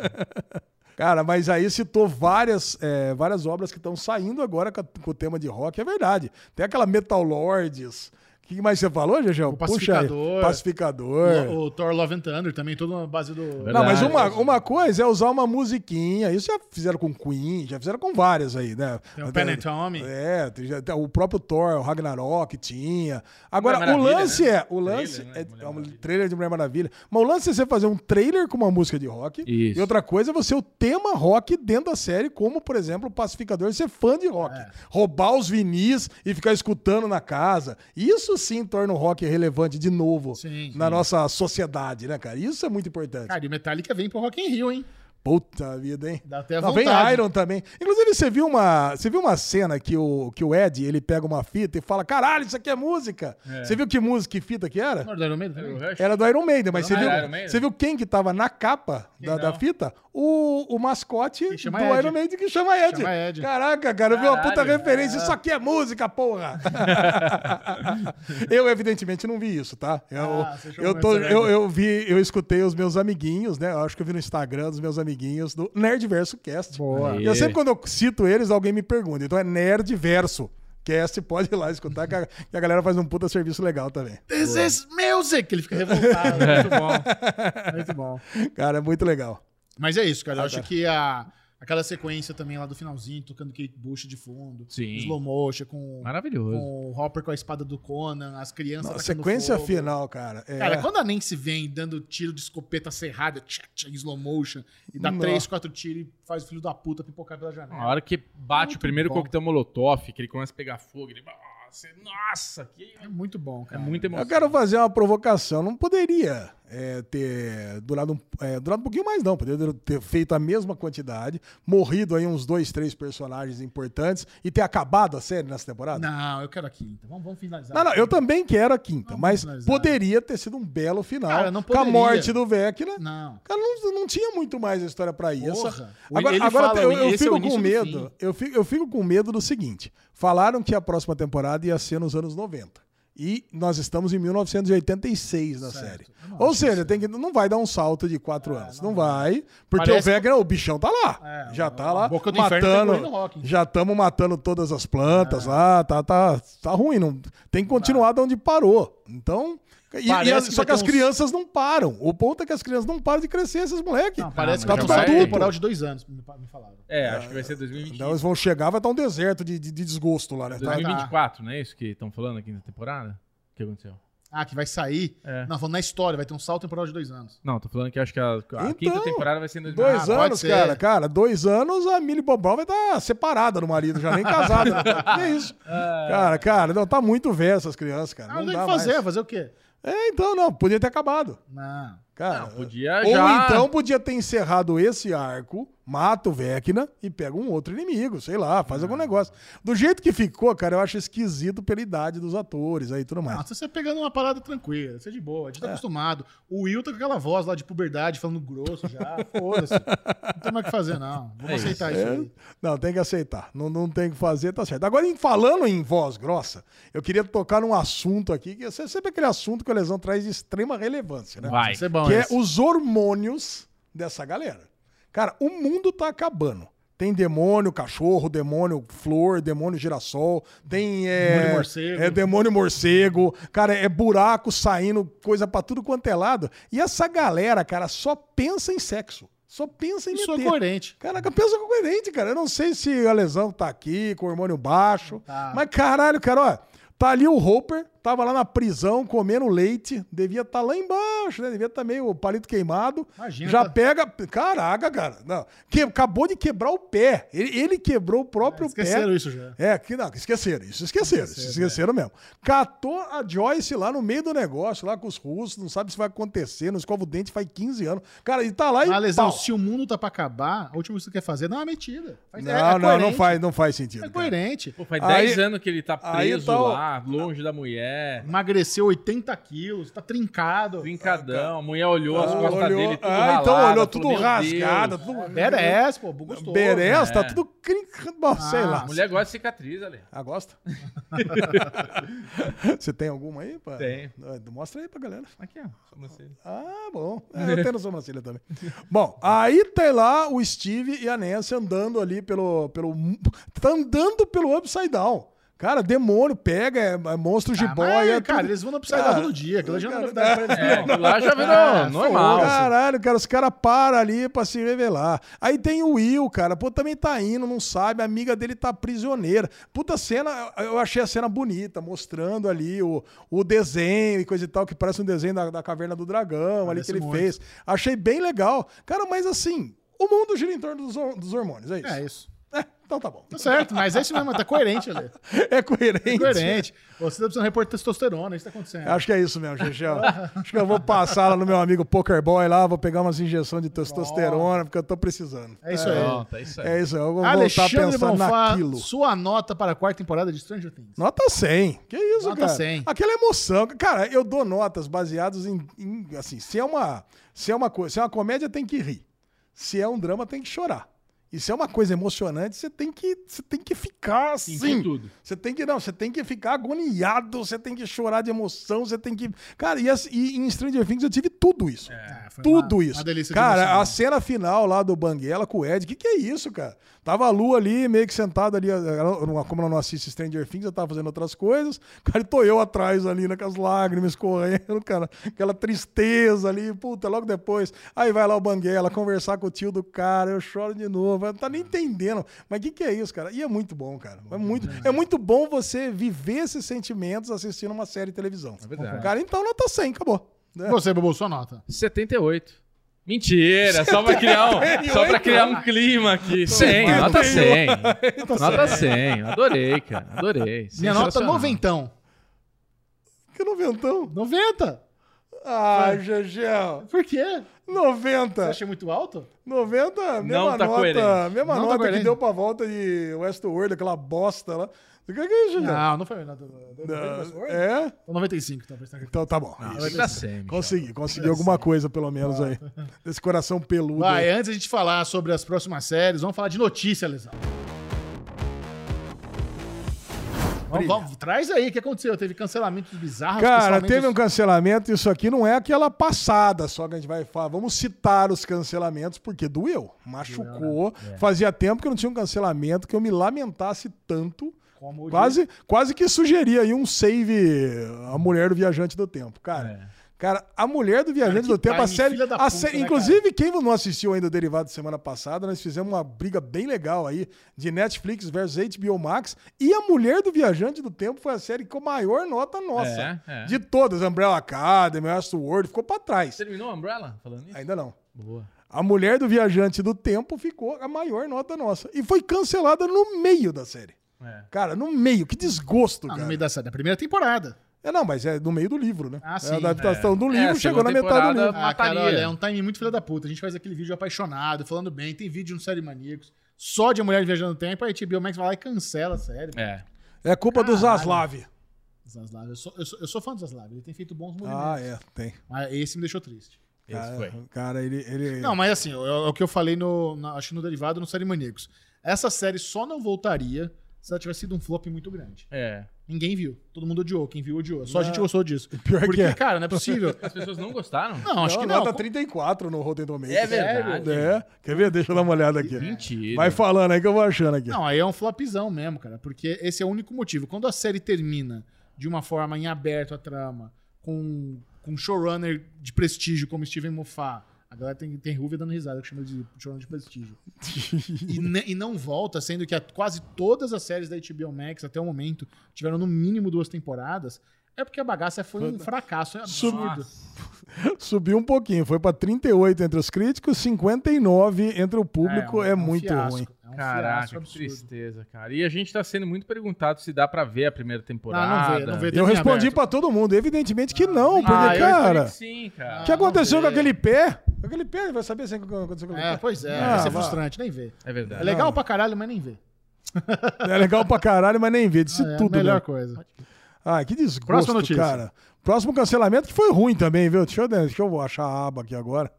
Cara, mas aí citou várias, é, várias obras que estão saindo agora com, o tema de rock, é verdade. Tem aquela Metal Lords. O que mais você falou, Gegel? O Puxa aí. Pacificador. Pacificador. O, o Thor Love and Thunder também, toda uma base do. Não, mas Verdade. uma, uma coisa é usar uma musiquinha. Isso já fizeram com Queen, já fizeram com várias aí, né? Tem o Pen Tommy. É, tem- já- tem o próprio Thor, o Ragnarok tinha. Agora, Mulher o lance né? é. O lance Trailer, né? é, é um trailer de Mulher Maravilha. Mas o lance é você fazer um trailer com uma música de rock. Isso. E outra coisa é você o tema rock dentro da série, como, por exemplo, o Pacificador ser fã de rock. É. Roubar os vinis e ficar escutando na casa. Isso sim torna o rock relevante de novo Sim, na sim. nossa sociedade, né, cara? Isso é muito importante. Cara, e o Metallica vem pro Rock in Rio, hein? Puta vida, hein? Dá até a Não, vem vontade. Iron também. Inclusive, você viu uma, você viu uma cena que o, que o Ed, ele pega uma fita e fala, caralho, isso aqui é música. Você viu que música, que fita que era? Não, do Iron Maiden Era do Iron Maiden, mas você Não viu, era Iron Maiden? você viu quem que tava na capa da, da fita? O, o mascote Que do chama Ed. Iron Maiden que chama Ed. Chama Ed. Caraca, cara, eu vi uma puta referência. Isso aqui é música, porra! *laughs* eu, evidentemente, não vi isso, tá? Eu, Ah, eu, tô, eu, eu vi, eu escutei os meus amiguinhos, né? Eu acho que eu vi no Instagram dos meus amiguinhos do Nerdverso Cast. Boa. E eu sempre, quando eu cito eles, alguém me pergunta. Então é Nerdverso Cast, pode ir lá escutar, que a, que a galera faz um puta serviço legal também. This is music! Ele fica revoltado. *laughs* Muito bom. Muito bom. Cara, é muito legal. Mas é isso, cara. Eu Ah, acho tá. que a, aquela sequência também lá do finalzinho, tocando Kate Bush de fundo. Sim. Slow motion, com, Maravilhoso. com o Hopper com a espada do Conan, as crianças. A sequência fogo. final, cara. É... Cara, quando a Nancy vem dando tiro de escopeta serrada, em slow motion, e dá Nossa. três, quatro tiros e faz o filho da puta pipocar pela janela. Na hora que bate Muito o primeiro bom. coquetel molotov, que ele começa a pegar fogo, ele. Nossa, nossa que É muito bom, é cara. muito Eu emoção. quero fazer uma provocação. Não poderia é, ter durado um, é, durado um pouquinho mais, não. Poderia ter feito a mesma quantidade, morrido aí uns dois, três personagens importantes e ter acabado a série nessa temporada. Não, eu quero a quinta. Vamos, vamos finalizar. Não, não, eu também quero a quinta, Vamos mas finalizar. poderia ter sido um belo final. Cara, não com a morte do Vecna. Não. Cara, não, não tinha muito mais história pra isso. Porra. Agora, ele agora fala, eu, eu é fico com início do medo. Eu fico, eu fico com medo do seguinte: falaram que a próxima temporada ia ser nos anos 90. E nós estamos em 1986 na Certo. série. Não Ou seja, tem que, não vai dar um salto de quatro É, anos. não Não vai. Porque o Vecna, o bichão tá lá. É, já tá lá boca do inferno matando. rock. já estamos matando todas as plantas É. lá. Tá, tá, tá ruim. Não, tem que continuar de onde parou. Então. E, e as- que só que ter as uns- crianças não param. O ponto é que as crianças não param de crescer, esses moleques. Não, parece mas que tá vai adulto. um temporal de dois anos, me falaram. É, acho que vai ser 2020, Então eles vão chegar, vai estar um deserto de, de, de desgosto lá, né? Tá- 2024, não é isso que estão falando aqui na temporada? O que aconteceu? Ah, que vai sair? É. Não, falando na história, vai ter um salto temporal de dois anos. Não, tô falando que acho que a, a Então, quinta temporada vai ser em 2020. Dois Ah, pode anos, ser. cara. Cara, dois anos a Millie Bobal vai estar separada do marido, já nem casada. né? Que *laughs* é isso? Cara, cara, não, tá muito velho essas crianças, cara. Ah, não não tem dá o que fazer, mais. fazer o quê? É, então, não, podia ter acabado. Não. Cara, Não, podia Ou já... então podia ter encerrado esse arco, mata o Vecna e pega um outro inimigo, sei lá, faz algum negócio. Do jeito que ficou, cara, eu acho esquisito pela idade dos atores aí e tudo mais. Não, você pegando uma parada tranquila, você é de boa, a gente tá É. acostumado. O Will tá com aquela voz lá de puberdade, falando grosso já, foda-se. Não tem mais o que fazer, não. Vamos É isso. aceitar isso, É, aí. não, tem que aceitar. Não, não tem que fazer, tá certo. Agora, em falando em voz grossa, eu queria tocar num assunto aqui, que é sempre aquele assunto que a lesão traz de extrema relevância, né? Vai. Isso é bom, que é os hormônios dessa galera. Cara, o mundo tá acabando. Tem demônio cachorro, demônio flor, demônio girassol, tem é, Demônio morcego. é demônio morcego, cara, é buraco saindo, coisa pra tudo quanto é lado. E essa galera, cara, só pensa em sexo. Só pensa em Isso é meter. coerente. Caraca, pensa com coerente, cara. Eu não sei se a lesão tá aqui, com o hormônio baixo. Tá. Mas caralho, cara, ó. Tá ali o Hopper, tava lá na prisão comendo leite, devia estar lá embaixo, né? Devia estar meio palito queimado. Imagina, Já tá- pega. Caraca, cara. Não. Que, acabou de quebrar o pé. Ele, ele quebrou o próprio Esqueceram pé. isso já. É, que não, esqueceram, isso esqueceram, isso Esqueceram, esqueceram mesmo. Catou a Joyce lá no meio do negócio, lá com os russos, não sabe se vai acontecer, não escova o dente faz 15 anos. Cara, e tá lá e. Mas, Lesão, se o mundo tá pra acabar, a última coisa que você quer fazer é dar uma metida. Faz- Não, é- é não, não faz, não faz sentido. É cara. coerente. Pô, faz Aí- 10 anos que ele tá aí preso tá o- lá, longe da mulher. Emagreceu 80 quilos, tá trincado. Brincadão, a mulher olhou as Ah, costas olhou- dele, tudo ah, então olhou tudo "Meu rasgado, Deus". tudo. Beres, pô, gostoso. Beres, tá É. tudo crincando, bom, sei Ah, lá. A mulher gosta de cicatriz ali. Ah, gosta? *laughs* Você tem alguma aí? Pá? Tenho. Ah, Mostra aí pra galera. Aqui, ó. sobrancelha. Ah, bom. É, eu tenho sobrancelha também. *laughs* Bom, aí tem lá o Steve e a Nancy andando ali pelo. pelo tá andando pelo Upside Down. Cara, demônio, pega, é, é monstro de Ah, boia. é cara, tudo- eles vão no Upside Cara, Down todo dia. Aquilo já não é novidade pra *laughs* eles, É, não. lá já virou Ah, normal. Caralho, cara, os caras param ali pra se revelar. Aí tem o Will, cara, pô, também tá indo, não sabe, a amiga dele tá prisioneira. Puta cena, eu achei a cena bonita, mostrando ali o, o desenho e coisa e tal, que parece um desenho da, da Caverna do Dragão ali Parece que ele muito. fez. Achei bem legal. Cara, mas assim, o mundo gira em torno dos, dos hormônios, é isso? É isso. É, então tá bom. Tá certo, mas é isso mesmo, tá coerente ali. *laughs* É coerente. É coerente. Você tá precisando repor testosterona, isso tá acontecendo. Acho que é isso mesmo, Chechel. Acho que eu vou passar lá no meu amigo Poker Boy lá, vou pegar umas injeções de testosterona, porque eu tô precisando. É isso aí. Pronto, é isso aí. É isso, eu vou voltar Alexandre pensar Bonfá, naquilo. sua nota para a quarta temporada de Stranger Things. Nota 100. Que isso, Nota cara? 100. Aquela emoção. Cara, eu dou notas baseadas em, em, assim, se é uma, se é uma coisa, se é uma comédia tem que rir. Se é um drama tem que chorar. Se é uma coisa emocionante, você tem que, você tem que ficar assim. Tudo. Você tem que não, você tem que ficar agoniado, você tem que chorar de emoção, você tem que, cara, e, assim, e em Stranger Things eu tive tudo isso. É, Tudo uma- isso. uma delícia de cara, emocionar. a cena final lá do Banguela com o Ed, o que, que é isso, cara? Tava a Lu ali, meio que sentada ali, ela- ela- como ela não assiste Stranger Things, eu tava fazendo outras coisas, cara, e tô eu atrás ali, né, com as lágrimas correndo, *laughs* cara, aquela tristeza ali, puta, logo depois, aí vai lá o Banguela conversar com o tio do cara, eu choro de novo, não tá nem entendendo, mas o que, que é isso, cara? E é muito bom, cara, é muito, é muito bom você viver esses sentimentos assistindo uma série de televisão. É verdade. Cara, então nota 100, acabou. né? Você, Bobo, sua nota. 78. Mentira, só pra criar um, só pra criar um clima aqui. 100, Tomara. nota 100. Nota 100. Adorei, cara. Adorei. Minha nota Sensacional. noventão. Que noventão. 90. Ah, Gegel. Por quê? Você 90. acha muito alto? 90, mesma Não tá nota, coerente. mesma Não tá nota que coerente. deu pra volta de Westworld, aquela bosta lá. O que é isso, Gegel? Não, não foi nada. É? Então 95, talvez. tá? Então tá bom. Vai dar semi. Consegui, consegui alguma coisa pelo menos aí. Desse coração peludo. Vai, aí. antes a gente falar sobre as próximas séries, vamos falar de notícia, Lesão. Vamos, vamos, traz aí, o que aconteceu? Teve cancelamentos bizarros. Cara, teve um cancelamento. Isso aqui não é aquela passada só que a gente vai falar. Vamos citar os cancelamentos, porque doeu, machucou. né? É. Fazia tempo que eu não tinha um cancelamento que eu me lamentasse tanto. Como Quase, quase que sugeria aí um save A Mulher do Viajante do Tempo. Cara, É. cara a Mulher do Viajante do Tempo, a série. a puta, sé- né, inclusive, quem não assistiu ainda o Derivado semana passada, nós fizemos uma briga bem legal aí de Netflix versus HBO Max. E A Mulher do Viajante do Tempo foi a série com maior nota nossa. É, é. De todas, Umbrella Academy, Westworld, ficou pra trás. Terminou a Umbrella falando isso? Ainda não. Boa. A Mulher do Viajante do Tempo ficou a maior nota nossa. E foi cancelada no meio da série. É. Cara, no meio. Que desgosto, Ah, cara. no meio da, série, da primeira temporada. É, não, mas é no meio do livro, né? Ah, É sim. a adaptação do É, livro, a chegou na metade do livro. Ah, cara, Mataria. olha, é um timing muito filho da puta. A gente faz aquele vídeo apaixonado, falando bem, tem vídeo no Série Maníacos, só de mulher viajando no tempo, aí a HBO Max vai lá e cancela a série. É. É culpa do Caralho. Zaslav. Zaslav, eu sou, eu, sou, eu sou fã do Zaslav, ele tem feito bons movimentos. Ah, é, tem. Mas esse me deixou triste. Esse Cara, foi. cara, ele. ele... Não, mas assim, é o que eu falei no, na- acho que no derivado no Série Maníacos. Essa série só não voltaria se ela tivesse sido um flop muito grande. É. Ninguém viu. Todo mundo odiou. Quem viu, odiou. Só a gente gostou disso. Pior que Porque, é. cara, não é possível. As pessoas não gostaram? Não, acho Não, que não. nota 34 no Rotten Tomatoes. É verdade. É. Quer ver? Deixa eu dar uma olhada aqui. Mentira. Vai falando aí que eu vou achando aqui. Não, aí é um flopzão mesmo, cara. Porque esse é o único motivo. Quando a série termina de uma forma em aberto a trama, com, com um showrunner de prestígio como Steven Moffat, a galera tem, tem dando risada, que chama de showrunner de prestígio. *laughs* e, e não volta, sendo que a- quase todas as séries da HBO Max até o momento tiveram no mínimo duas temporadas. É porque a bagaça foi um fracasso, é absurdo. *laughs* Subiu um pouquinho. Foi pra 38 entre os críticos, 59 entre o público. É, um- um muito fiasco, ruim. É um Caraca, que tristeza, cara. E a gente tá sendo muito perguntado se dá pra ver a primeira temporada. Ah, não vê, não vê. Eu respondi pra todo mundo. Evidentemente que não, porque, Ah, eu cara. que sim, cara. O que aconteceu não com aquele pé? Aquele pé, vai saber se aconteceu com aquele É, pé. pois é, Ah, vai ser frustrante, nem vê. É verdade. É legal pra caralho, mas nem vê. É legal pra caralho, mas nem vê. Disse *laughs* é tudo. a melhor né? coisa. Ah, que desgosto, Próxima notícia. cara. Próximo cancelamento que foi ruim também, viu? Deixa eu, deixa eu achar a aba aqui agora.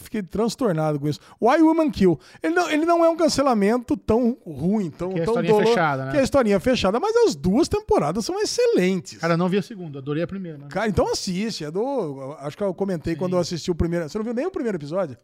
Fiquei transtornado com isso. Why Woman Kill. Ele não, ele não é um cancelamento tão ruim, tão, Que é a historinha fechada, né? Que é a historinha fechada, mas as duas temporadas são excelentes. Cara, não vi a segunda, adorei a primeira. Né? Cara, então assiste. É do. Acho que eu comentei quando eu assisti o primeiro. Você não viu nem o primeiro episódio?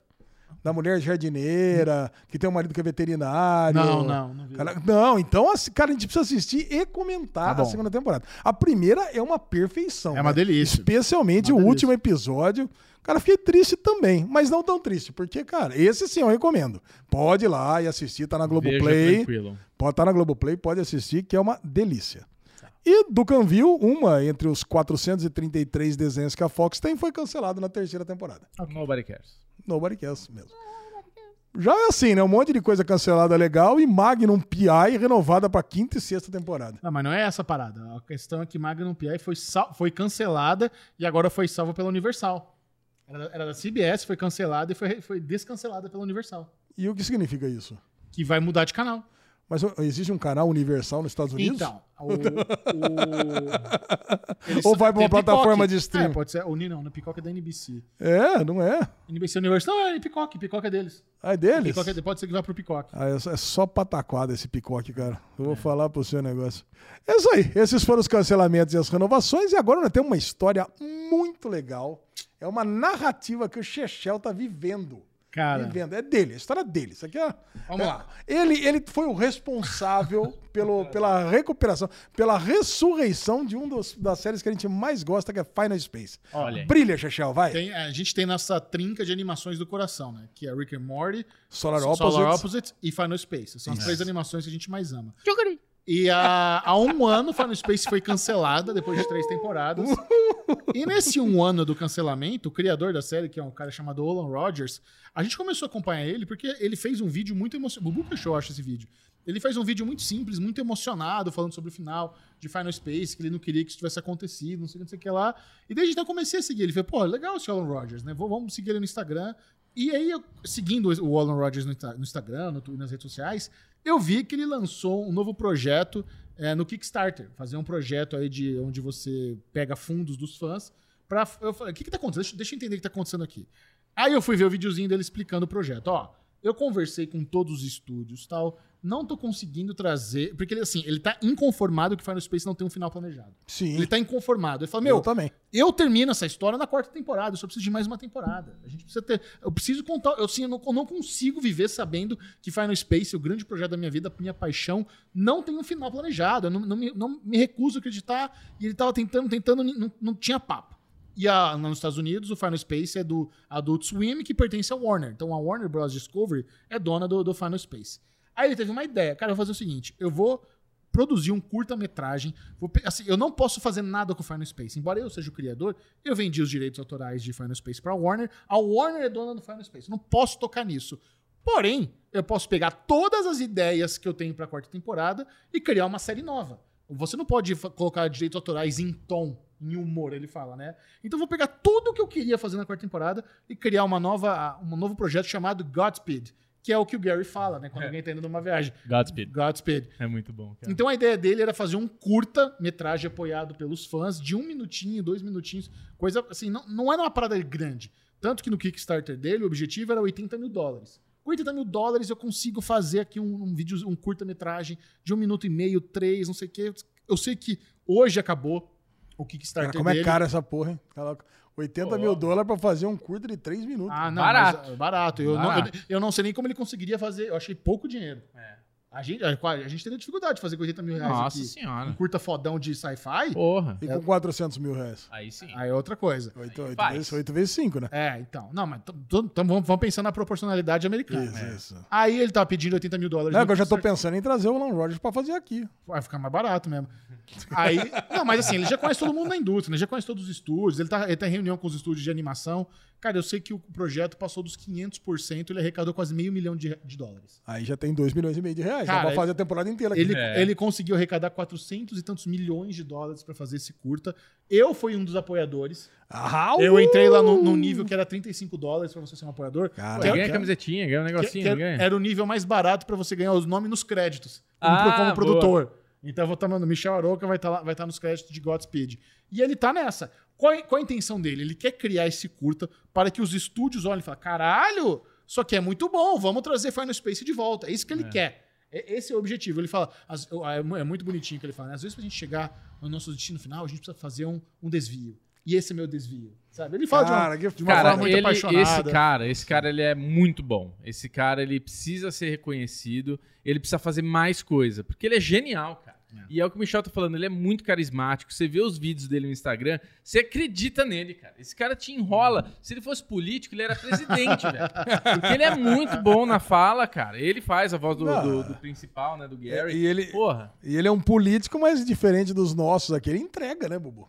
Da mulher jardineira, que tem um marido que é veterinário. Não, não, não. Cara, não, então, cara, a gente precisa assistir e comentar Tá a segunda temporada. A primeira é uma perfeição. É uma né? delícia. Especialmente Uma o delícia. último episódio. Cara, fiquei triste também, mas não tão triste, porque, cara, esse sim eu recomendo. Pode ir lá e assistir, tá na Veja Globoplay. tranquilo. Pode estar na Globoplay, pode assistir, que é uma delícia. E do Canville, uma entre os 433 desenhos que a Fox tem, foi cancelada na terceira temporada. Nobody cares. Nobody cares mesmo. Já é assim, né? Um monte de coisa cancelada legal e Magnum PI renovada pra quinta e sexta temporada. Não, mas não é essa a parada. A questão é que Magnum P.I. foi, foi cancelada e agora foi salva pela Universal. Era, era da CBS, foi cancelada e foi, foi descancelada pela Universal. E o que significa isso? Que vai mudar de canal. Mas existe um canal universal nos Estados Unidos? Então, o. *laughs* o- Ou vai pra uma plataforma Peacock. de stream? É, pode ser. O não, no Peacock é da NBC. É, não é? NBC Universal. Não, é Peacock, Peacock é deles. Ah, é deles? Peacock é, pode ser que vá pro Peacock. Ah, é só- é só pataquada esse picoque, cara. Eu vou falar pro seu negócio. É isso aí. Esses foram os cancelamentos e as renovações. E agora nós temos uma história muito legal. É uma narrativa que o Chechel tá vivendo. Cara. Vivendo. É dele, a história dele. Isso aqui é. Vamos é- lá. Ele, ele foi o responsável pelo, pela recuperação, pela ressurreição de um dos, das séries que a gente mais gosta, que é Final Space. Olha. Brilha, Chechel, vai. Tem- a gente tem nossa trinca de animações do coração, né? Que é Rick and Morty, Solar Solar Opposites. Opposites e Final Space. São as três animações que a gente mais ama. E há, há um ano, Final Space foi cancelada depois de três temporadas. E nesse um ano do cancelamento, o criador da série, que é um cara chamado Olan Rogers, a gente começou a acompanhar ele porque ele fez um vídeo muito emocionante. O Bubu Show acha esse vídeo. Ele fez um vídeo muito simples, muito emocionado, falando sobre o final de Final Space, que ele não queria que isso tivesse acontecido, não sei o que, lá. E desde então eu comecei a seguir. Ele falou, pô, legal esse Alan Rogers, né? Vamos seguir ele no Instagram. E aí, eu, seguindo o Alan Rogers no, no Instagram, no, nas redes sociais, eu vi que ele lançou um novo projeto é, no Kickstarter. Fazer um projeto aí de onde você pega fundos dos fãs pra... Eu falei, o que que tá acontecendo? Deixa, deixa eu entender o que tá acontecendo aqui. Aí eu fui ver o videozinho dele explicando o projeto. Ó, eu conversei com todos os estúdios tal. Não tô conseguindo trazer. Porque ele, assim, ele tá inconformado que Final Space não tem um final planejado. Sim. Ele tá inconformado. Ele fala, eu meu, também. eu termino essa história na quarta temporada, eu só preciso de mais uma temporada. A gente precisa ter. Eu preciso contar. Eu, assim, eu, não, eu não consigo viver sabendo que Final Space, o grande projeto da minha vida, a minha paixão, não tem um final planejado. Eu não, não me, não me recuso a acreditar. E ele tava tentando, tentando, não, não tinha papo. E a, nos Estados Unidos, o Final Space é do Adult Swim, que pertence à Warner. Então a Warner Bros. Discovery é dona do, do Final Space. Aí ele teve uma ideia. Cara, eu vou fazer o seguinte: eu vou produzir um curta-metragem. Assim, eu não posso fazer nada com o Final Space. Embora eu seja o criador, eu vendi os direitos autorais de Final Space para Warner. A Warner é dona do Final Space. Não posso tocar nisso. Porém, eu posso pegar todas as ideias que eu tenho para a quarta temporada e criar uma série nova. Você não pode colocar direitos autorais em tom, em humor, ele fala, né? Então eu vou pegar tudo que eu queria fazer na quarta temporada e criar uma nova, um novo projeto chamado Godspeed, que é o que o Gary fala, né? Quando alguém tá indo numa viagem. Godspeed. Godspeed. É muito bom, cara. Então a ideia dele era fazer um curta-metragem apoiado pelos fãs, de um minutinho, dois minutinhos, coisa assim, não, não era uma parada grande. Tanto que no Kickstarter dele, o objetivo era 80 mil dólares. Com 80 mil dólares eu consigo fazer aqui um, um vídeo, um curta-metragem de um minuto e meio, três, não sei o quê. Eu sei que hoje acabou o Kickstarter Cara, como é dele. caro essa porra, hein? Caraca, 80 Pô. mil dólares pra fazer um curto de 3 minutos. Ah, não, Barato. mas, é barato. Eu, Barato. Não, eu, eu não sei nem como ele conseguiria fazer. Eu achei pouco dinheiro. É. A gente, a, a gente teria dificuldade de fazer com 80 mil reais Nossa aqui. senhora. Um curta fodão de sci-fi. Porra. E com 400 mil reais. Aí sim. Aí é outra coisa. 8, Aí 8, faz. vezes, 8 vezes 5, né? É, então. Não, mas vamos, vamos pensar na proporcionalidade americana. Isso, É. isso. Aí ele tava pedindo 80 mil dólares. Não, que eu já tô Kickstarter. pensando em trazer o Alan Rodgers pra fazer aqui. Vai ficar mais barato mesmo. Aí, não, mas assim, ele já conhece todo mundo na indústria, né? ele já conhece todos os estúdios, ele tá, ele tá em reunião com os estúdios de animação. Cara, eu sei que o projeto passou dos 500%, ele arrecadou quase meio milhão de, de dólares. Aí já tem 2 milhões e meio de reais. Cara, Dá pra ele- fazer a temporada inteira. Ele, É. ele conseguiu arrecadar 400 e tantos milhões de dólares pra fazer esse curta. Eu fui um dos apoiadores. Ah, Eu entrei lá no, num nível que era 35 dólares pra você ser um apoiador. Cara, que, ganha que- camisetinha, ganha um que- negocinho, que não ganha? era o nível mais barato pra você ganhar os nomes nos créditos. Como, Ah, como boa. produtor. Então eu vou estar, mano, Michel Aroca vai estar lá, vai estar nos créditos de Godspeed. E ele tá nessa. Qual, é- qual a intenção dele? Ele quer criar esse curta para que os estúdios olhem e falem: caralho, isso aqui é muito bom, vamos trazer Final Space de volta. É isso que ele quer. É- Esse é o objetivo. Ele fala, é é muito bonitinho que ele fala, né? às vezes pra gente chegar no nosso destino final, a gente precisa fazer um, um desvio. E esse é meu desvio. Sabe? Ele fala Cara, de uma, de uma Cara, forma muito ele, apaixonada. esse cara, esse cara, ele é muito bom. Esse cara, ele precisa ser reconhecido. Ele precisa fazer mais coisa, porque ele é genial, cara. E é o que o Michel tá falando, ele é muito carismático. Você vê os vídeos dele no Instagram, você acredita nele, cara. Esse cara te enrola. Se ele fosse político, ele era presidente, *laughs* velho. Porque ele é muito bom na fala, cara. Ele faz a voz do, do- do principal, né, do Gary. E ele, Porra. e ele é um político, mas diferente dos nossos aqui. Ele entrega, né, Bubu?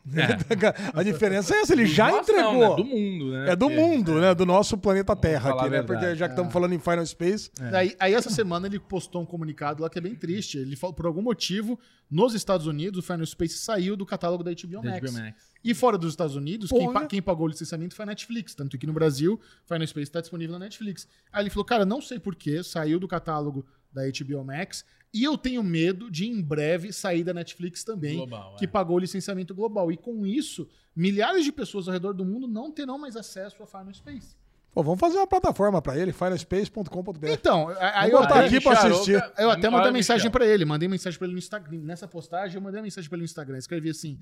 a diferença é essa, ele já Nossa, entregou. não, né? Do mundo, né? É do Porque- mundo, né? Do nosso planeta Terra aqui, né? Porque já que estamos falando em Final Space. Aí, aí essa semana ele postou um comunicado lá que é bem triste. Ele falou, por algum motivo, nos Estados Unidos, o Final Space saiu do catálogo da HBO Da Max. HBO Max. E fora dos Estados Unidos, quem, pa- quem pagou o licenciamento foi a Netflix. Tanto que no Brasil, Final Space está disponível na Netflix. Aí ele falou, cara, não sei porquê, saiu do catálogo da HBO Max. E eu tenho medo de em breve sair da Netflix também, Global, que é. pagou o licenciamento global. E com isso, milhares de pessoas ao redor do mundo não terão mais acesso a Final Space. Pô, vamos fazer uma plataforma pra ele, finalspace.com.br. Então, aí eu até- aqui Micharoca- assistir. Eu até mandei Olha, mensagem pra ele, mandei mensagem pra ele no Instagram. Nessa postagem, eu mandei mensagem pra ele no Instagram. Escrevi assim,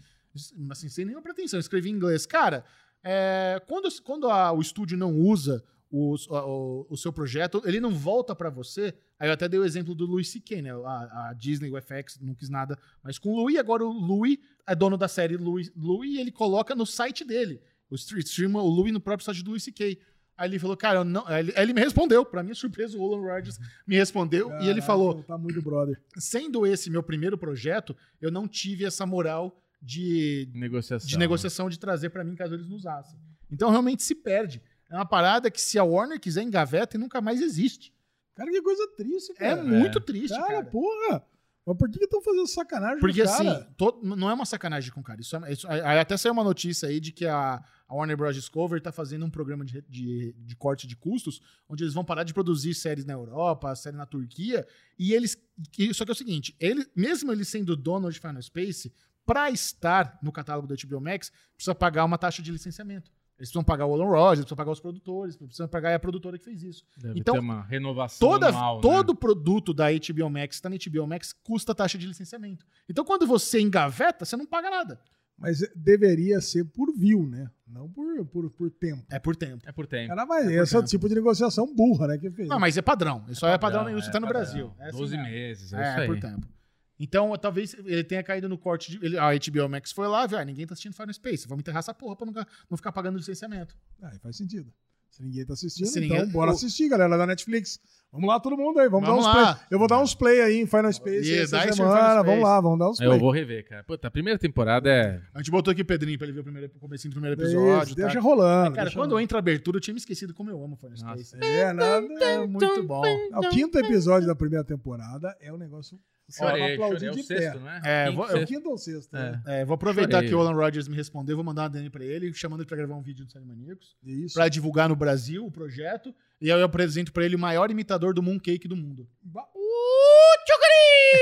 assim sem nenhuma pretensão, escrevi em inglês. Cara, é, quando, quando a- o estúdio não usa o, o, o seu projeto, ele não volta pra você. Aí eu até dei o exemplo do Louis C.K., né? A, a Disney, o FX, não quis nada mais com o Louis. Agora o Louis é dono da série Louis, Louis e ele coloca no site dele. O stre- streama o Louis no próprio site do Louis C.K. Aí ele falou, cara, eu não... aí ele, aí ele me respondeu. Pra minha surpresa, o Olan Rogers me respondeu e ele falou: Tá muito brother. sendo esse meu primeiro projeto, eu não tive essa moral de, Negociação. de negociação de trazer pra mim caso eles não usassem. Então realmente se perde. É uma parada que se a Warner quiser engaveta e nunca mais existe. Cara, que coisa triste, É cara. muito triste, cara, cara. porra. Mas por que estão fazendo sacanagem com Porque o cara? assim, to- não é uma sacanagem com o cara. Isso é- isso- aí até saiu uma notícia aí de que a, a Warner Bros. Discovery tá fazendo um programa de, de, de corte de custos, onde eles vão parar de produzir séries na Europa, série na Turquia, e eles. que- só que é o seguinte, ele, mesmo ele sendo dono de Final Space, pra estar no catálogo da HBO Max, precisa pagar uma taxa de licenciamento. Eles precisam pagar o Alan Rogers, precisam pagar os produtores, precisam pagar a produtora que fez isso. Deve Então, ter uma renovação Toda, anual, né? todo produto da HBO Max que tá na HBO Max custa taxa de licenciamento. Então, quando você engaveta, você não paga nada. Mas deveria ser por view, né? Não por, por, por tempo. É por tempo. É por tempo. Cara, mas É esse é o tipo de negociação burra, né? Que fez. Não, mas é padrão. Isso aí é padrão, Padrão, você é tá no padrão. Brasil. É assim 12 mesmo. meses, é, É, isso aí. por tempo. Então, talvez ele tenha caído no corte de. ele- a HBO Max foi lá, viu? Ah, ninguém tá assistindo Final Space. Vamos enterrar essa porra pra não, não ficar pagando licenciamento. Aí faz sentido. Se ninguém tá assistindo, Se então ninguém- bora o- assistir, galera, da Netflix. Vamos lá, todo mundo aí. Vamos, Vamos dar uns lá. play. Eu vou dar uns play aí em Final Space Yeah, essa dá semana. Final Vamos Space. lá, vamos dar uns play. Eu vou rever, cara. Puta, a primeira temporada é. A gente botou aqui o Pedrinho pra ele ver o, primeiro, o comecinho do primeiro Isso, episódio. tá? deixa rolando. Cara, deixa quando rolando. entra a abertura, eu tinha me esquecido como eu amo Final Space. Nossa. É, nada. É muito bom. O quinto episódio da primeira temporada é um negócio. Você vai Chorei. É o de sexto, não é? É, vou- É o sexto. quinto ou sexto, né? É, vou aproveitar Chorei. que o Alan Rodgers me respondeu, vou mandar uma DM pra ele, chamando ele pra gravar um vídeo no Série Maníacos, Isso. pra divulgar no Brasil o projeto, e aí eu apresento pra ele o maior imitador do Mooncake do mundo. Ba- *laughs*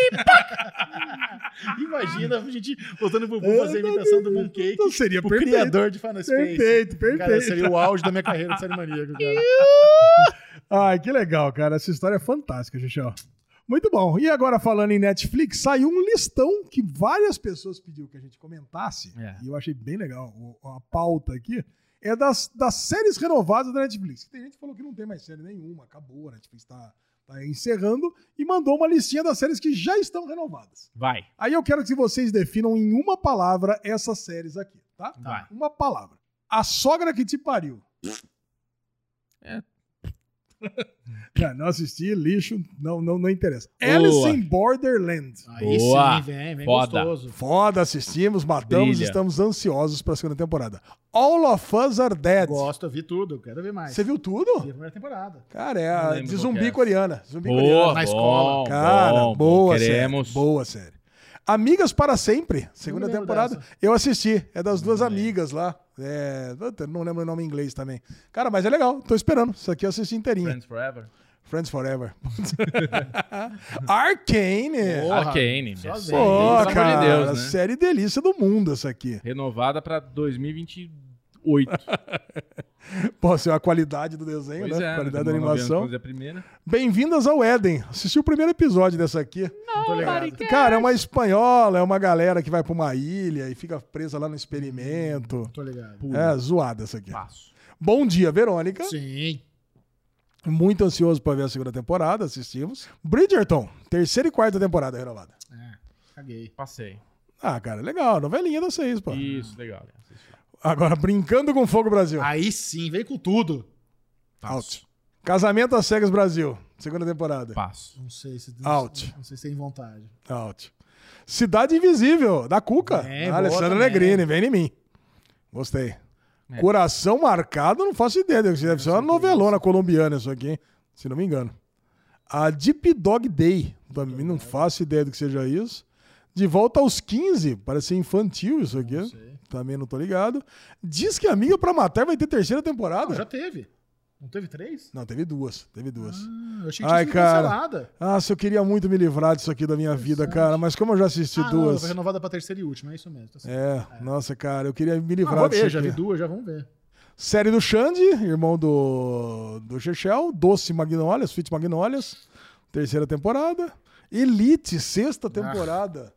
*laughs* Imagina a gente botando pro Bubu fazer a imitação do Mooncake, Então seria o perfeito. criador de Final Space. Perfeito, perfeito. Cara, seria o auge da minha carreira de Série Maníaco, cara. *laughs* Ai, que legal, cara. Essa história é fantástica, Xuxão. Muito bom. E agora, falando em Netflix, saiu um listão que várias pessoas pediu que a gente comentasse. É. E eu achei bem legal a pauta aqui. É das, das séries renovadas da Netflix. Tem gente que falou que não tem mais série nenhuma, acabou, a Netflix tá, tá encerrando. E mandou uma listinha das séries que já estão renovadas. Vai. Aí eu quero que vocês definam em uma palavra essas séries aqui, tá? Vai. Uma palavra. A sogra que te pariu. É. *laughs* Cara, não assisti, lixo, não, não, não interessa. Boa. Alice in Borderland. Aí Boa. sim, vem, vem Foda. gostoso. Foda, assistimos, matamos, Brilha. estamos ansiosos pra segunda temporada. All of Us Are Dead. Gosto, eu vi tudo, eu quero ver mais. Você viu Vi tudo? a primeira temporada. Cara, é Não a de zumbi é. coreana. Zumbi Boa, coreana. na bom, escola. Cara, bom, bom. boa Queremos. série. Boa série. Amigas para Sempre, segunda temporada. dessa. Eu assisti, é das duas Não amigas lá. É, não lembro o nome em inglês também. Cara, mas é legal, tô esperando. Isso aqui eu assisti inteirinha. Friends Forever. Friends Forever. *laughs* Arcane. Porra, Arcane. Pô. Pelo amor de cara, Deus, né? série delícia do mundo essa aqui. Renovada pra 2028. *laughs* *laughs* Pô, assim, a qualidade do desenho, Pois né? é, qualidade da animação. Bem-vindas ao Éden. Assisti o primeiro episódio dessa aqui. Não. Cara, é uma espanhola, é uma galera que vai pra uma ilha e fica presa lá no experimento. Tô ligado. É, zoada essa aqui. Passo. Bom dia, Verônica. Sim. Muito ansioso pra ver a segunda temporada, assistimos. Bridgerton, terceira e quarta temporada renovada. É, caguei. Passei. Ah, cara, legal, novelinha das seis, pô. Isso, legal. Agora, Brincando com Fogo Brasil. Aí sim, vem com tudo. Out. Casamento às Cegas Brasil, segunda temporada. Passo. Não sei se. Out. Não sei se tem vontade. Out. Cidade Invisível, da Cuca. É, Alessandra também. Negrini, vem em mim. Gostei. É. Coração Marcado, não faço ideia. Deve ser uma novelona colombiana isso aqui, hein? se não me engano. A Deep Dog Day, também não faço ideia do que seja isso. De volta aos 15, parece ser infantil isso aqui. Não sei. Também não tô ligado. Diz que Amiga pra Matar vai ter terceira temporada. Não, já teve. Não teve três? Não, teve duas. Teve duas. Ah, eu achei que Ai, cara. cancelada. Ah, se eu queria muito me livrar disso aqui da minha vida, cara, mas como eu já assisti Ah, não, duas. foi renovada pra terceira e última, é isso mesmo. Tá certo. É, nossa, cara, eu queria me Ah, livrar vou disso ver, já vi duas, já vamos ver. Série do Xande, irmão do, do Chechel, Doce Magnólias, Fit Magnólias, terceira temporada. Elite, sexta temporada.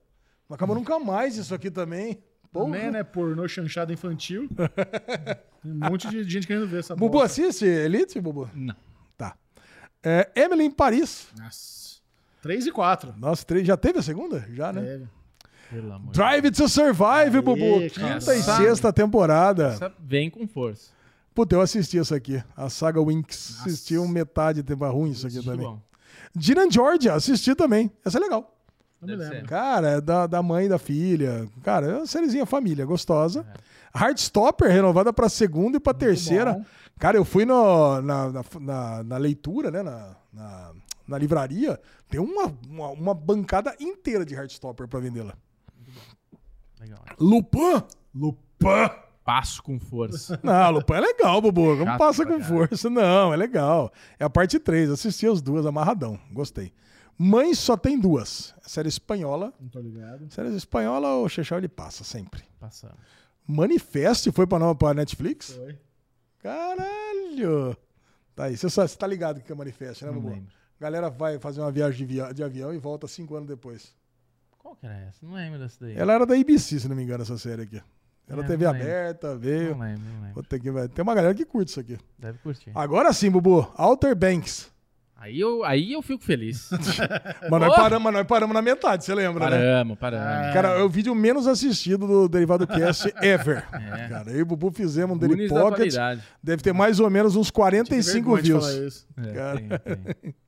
Não acaba nunca mais isso aqui também. Porra. Também, né? Pornô chanchada infantil. *laughs* Tem um monte de gente querendo ver essa Bubu, bosta. assiste Elite, Bubu? Não. Tá. É, Emily em Paris. Nossa. Três e quatro. Nossa, três, já teve a segunda? Já, né? Teve. Pelo amor Drive to Survive, Bubu. cara. Quinta e Essa- sexta temporada. Essa vem com força. Puta, eu assisti essa aqui. A saga Winx. Assisti um metade de tempo ruim isso aqui também. bom. Gina Georgia, assisti também. Essa é legal. Não. Cara, é da, da mãe e da filha. Cara, é uma sériezinha família, gostosa. É. Heartstopper, renovada pra segunda e pra terceira. bom. Cara, eu fui no- na, na, na- na leitura, né? Na, na, na livraria. Tem uma, uma, uma bancada inteira de Heartstopper pra vendê-la. Legal. Lupin! Lupin! Passo com força. *laughs* Não, Lupin é legal, Bubu. Chato passa com caralho. força? Não, é legal. É a parte 3. Assisti as duas, amarradão. Gostei. Mãe só tem duas. Série espanhola. Não tô ligado. Série espanhola, o Chechel ele passa sempre. Passamos. Manifest foi pra, nova, pra Netflix? Foi. Caralho! Tá aí, você, você tá ligado que é Manifest, né, Não Bubu? lembro. Galera vai fazer uma viagem de, via- de avião e volta cinco anos depois. Qual que era essa? Não lembro dessa daí. Ela era da ABC, se não me engano, essa série aqui. Era É, TV aberta, veio. Não lembro, não lembro. Puta que. Tem uma galera que curte isso aqui. Deve curtir. Agora sim, Bubu. Outer Banks. Aí, eu, aí eu fico feliz. *laughs* Mas nós, Oh! paramos, mas nós paramos na metade, você lembra, né? paramos, paramos. Cara, é o vídeo menos assistido do Derivado Cast *laughs* ever. É. Cara, eu e o Bubu fizemos um Daily Pocket. Deve ter mais ou menos uns 45 Vergonha de views. É, Cara. tem, tem. *laughs*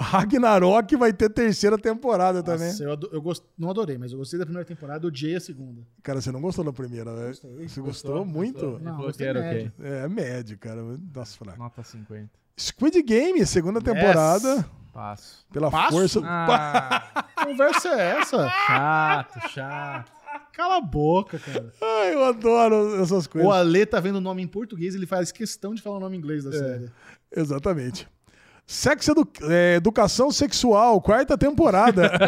Ragnarok vai ter terceira temporada também. Nossa, eu, ado- eu gost- não adorei, mas eu gostei da primeira temporada, odiei a segunda. Cara, você não gostou da primeira, né? Você gostou, muito? Ele Não, que gostei era médio. ok. É, médio, cara. Nossa, fraco. Nota 50. Squid Game, segunda temporada. Passo. Pela Passo? força. Ah, *laughs* Que conversa é essa? chato, chato. Cala a boca, cara. Ai, eu adoro essas coisas. O Ale tá vendo o nome em português, ele faz questão de falar o nome em inglês da série. Exatamente. Sexo edu é, Educação Sexual, quarta temporada. *laughs*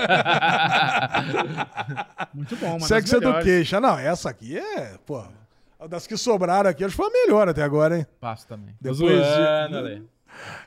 Muito bom, mas Sex Education. Não, essa aqui é, pô. Das que sobraram aqui, acho que foi a melhor até agora, hein? Passo também. Depois Tô de- zoando, Ale.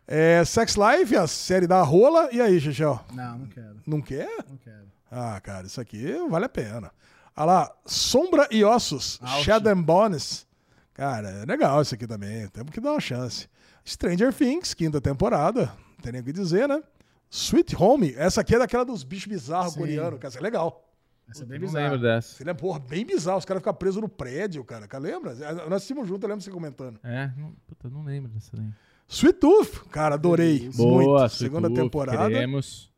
É, Sex Life, a série da rola. E aí, Xixel? Não, não quero, Não quer? não quero. Ah, cara, isso aqui vale a pena. Olha lá, Sombra e Ossos, Ouch. Shadow and Bones. Cara, é legal isso aqui também. Temos que dar uma chance. Stranger Things, quinta temporada. Não tem nem o que dizer, né? Sweet Home, essa aqui é daquela dos bichos bizarros Sim. coreanos, cara. Isso é legal. Essa é bem Não bizarra. lembro dessa. Ele é, porra, bem bizarro. Os caras ficam presos no prédio, cara. Cara, Lembra? Nós assistimos junto, eu lembro você comentando. É, não, puta, não lembro dessa daí. Sweet Tooth, cara, adorei. Boa, muito. Sweet Segunda Tooth, temporada. Queremos.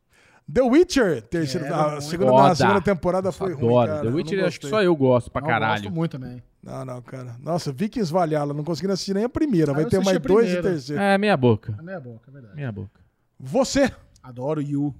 The Witcher, terceira, Quero a segunda, na segunda temporada foi ruim, Adoro. cara. The eu Witcher, acho que só eu gosto pra Não, Eu caralho. gosto muito também. Não, não, cara. Nossa, Vikings Valhalla, não consegui assistir nem a primeira. Vai eu ter mais a dois e terceiro. É, meia boca. É meia boca, é verdade. Meia boca. Você. Adoro You.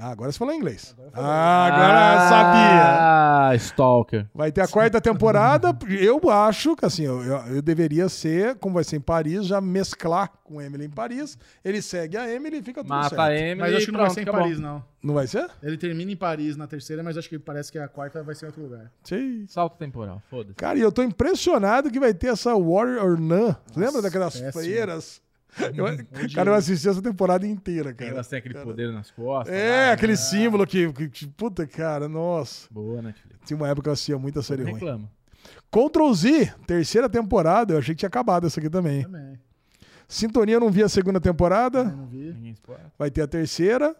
Ah, agora você falou inglês. Agora. Ah, agora sabia. Ah, Stalker. Vai ter a quarta temporada. Eu acho que assim, eu, eu, eu deveria ser, como vai ser em Paris, já mesclar com Emily em Paris. Ele segue a Emily e fica tudo Mata certo. a Emily Mas acho que não vai pronto, ser em acabou. Paris, não. Não vai ser? Ele termina em Paris na terceira, mas acho que parece que a quarta vai ser em outro lugar. Sim. Salto temporal, foda-se. Cara, e eu tô impressionado que vai ter essa Warrior Nun. Lembra daquelas péssimo. freiras? Eu- cara, eu assisti essa temporada inteira, cara. Elas têm aquele poder nas costas. É, lá, aquele né? símbolo que, que- que- Puta, cara, nossa. Boa, Netflix. Tinha uma época que eu assistia muita série ruim. reclama. Ctrl Z, terceira temporada. Eu achei que tinha acabado essa aqui também. Também. Sintonia, eu não vi a segunda temporada. Eu não vi. Vai ter a terceira.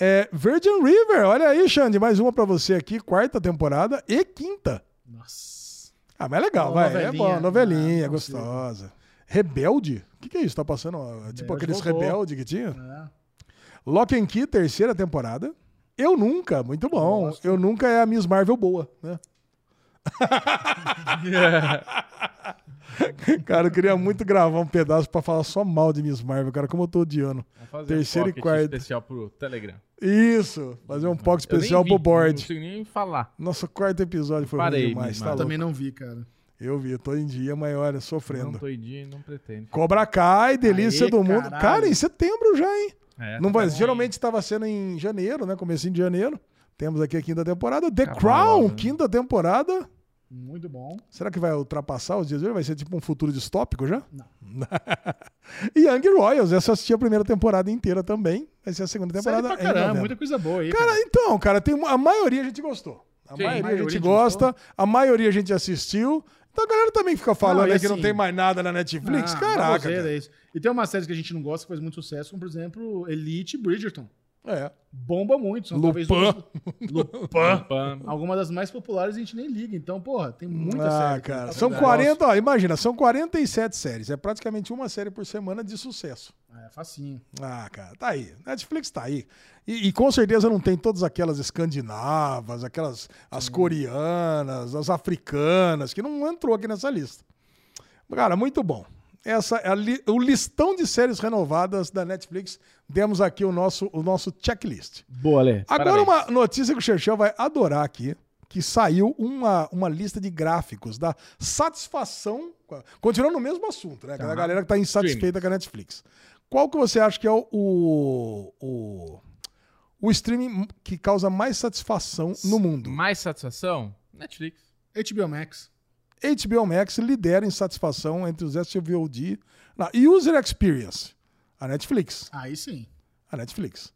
É, Virgin River, olha aí, Xande, mais uma pra você aqui. Quarta temporada e quinta. Nossa. Ah, mas é legal, Uma vai. É novelinha. bom, novelinha, Ah, consigo. gostosa. Rebelde? O que, que é isso? Tá passando? ó, tipo aqueles voltou. rebelde que tinha? É. Lock and Key, terceira temporada. Eu nunca, muito bom. Eu nunca é a Miss Marvel boa, né? *laughs* cara, eu queria muito gravar um pedaço pra falar só mal de Miss Marvel, cara, como eu tô odiando. Terceira um e pocket quarta. especial pro Telegram. Isso, fazer um POC Eu nem especial vi, pro Não board. consigo nem falar. Nosso quarto episódio foi Parei, ruim demais, tá louco? Também não vi, cara. Eu vi, tô em dia, mas olha, Não sofrendo. tô indo, não pretendo. Cobra Kai, delícia Aê, do mundo. caralho. Cara, em setembro já, hein? É, Não tá vai, geralmente estava sendo em janeiro, né? Comecinho de janeiro. Temos aqui a quinta temporada. The Acabou Crown, logo, né? quinta temporada. Muito bom. Será que vai ultrapassar os dias de hoje? Vai ser tipo um futuro distópico já? Não. *laughs* e Young Royals, essa eu assisti a primeira temporada inteira também. Vai ser a segunda temporada. pra em caramba, muita coisa boa aí. Cara, então, cara, tem, a maioria a gente gostou. A Sim, maioria, a maioria a gente gosta, a maioria a gente assistiu. Então a galera também fica falando Não, aí que não assim- tem mais nada na Netflix. Ah, Caraca. cara. é isso. E tem uma série que a gente não gosta, que faz muito sucesso, como por exemplo Elite Bridgerton. É. Bomba muito. São Lupin. talvez duas- *laughs* Lupin. Pam. Alguma das mais populares a gente nem liga. Então, porra, tem muita ah, série. cara. Tá São vendo? 40, ó, imagina, são 47 séries. É praticamente uma série por semana de sucesso. É facinho. Ah, cara, tá aí. Netflix tá aí. E, e com certeza não tem todas aquelas escandinavas, aquelas as coreanas, as africanas, que não entrou aqui nessa lista. Cara, muito bom. Essa é a li- o listão de séries renovadas da Netflix. Demos aqui o nosso, o nosso checklist. Boa, Lê. Agora, Parabéns. uma notícia que o Xerxão vai adorar aqui, que saiu uma, uma lista de gráficos da satisfação. Continuando no mesmo assunto, né? A galera que tá insatisfeita com a Netflix. Qual que você acha que é o, o, o, o streaming que causa mais satisfação no mundo? Mais satisfação? Netflix. HBO Max. HBO Max lidera em satisfação entre os SVOD. Não, User Experience, a Netflix. Aí sim. a Netflix.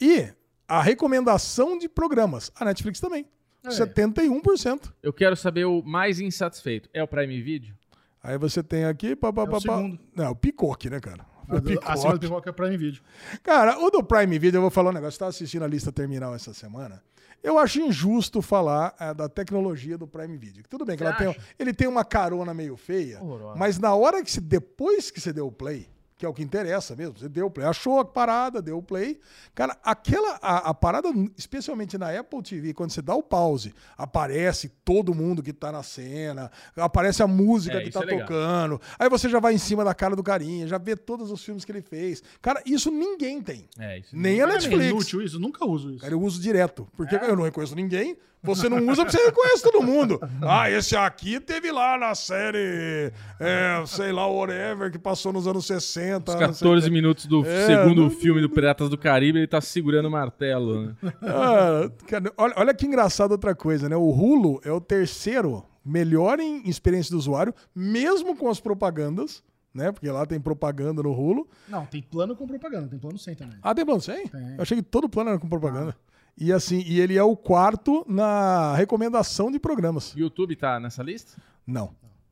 E a recomendação de programas, a Netflix também. É. 71%. Eu quero saber o mais insatisfeito. É o Prime Video? Aí você tem aqui. Pá, pá, É o pá, pá. segundo. Não, o Picoque, né, cara? O Acima do Picoque. é Prime Video. Cara, o do Prime Video, eu vou falar um negócio. Eu estava assistindo a lista terminal essa semana. Eu acho injusto falar eh, da tecnologia do Prime Video. Tudo bem que tem, ele tem uma carona meio feia, Horrorosa. mas na hora que se, depois que você deu o play, que é o que interessa mesmo, você deu o play, achou a parada, deu o play. Cara, aquela, a, a parada, especialmente na Apple TV, quando você dá o pause, aparece todo mundo que tá na cena, aparece a música É, que tá é tocando, aí você já vai em cima da cara do carinha, já vê todos os filmes que ele fez. Cara, isso ninguém tem. É, isso. Nem a Não é Netflix. inútil isso? Eu nunca uso isso. Cara, eu uso direto. Porque eu não reconheço ninguém. Você não usa porque você reconhece todo mundo. *laughs* Ah, esse aqui teve lá na série, é, sei lá, whatever, que passou nos anos 60. Os não sei o 14 quê. minutos do É, segundo não- filme do Piratas do Caribe, ele tá segurando o martelo. Né? Ah, cara, olha, olha que engraçado outra coisa, né? O Hulu é o terceiro melhor em experiência do usuário, mesmo com as propagandas, né? Porque lá tem propaganda no Hulu. Não, tem plano com propaganda, tem plano sem também. Ah, tem plano sem? Tem. Eu achei que todo plano era com propaganda. E assim, e ele é o quarto na recomendação de programas. YouTube tá nessa lista? Não.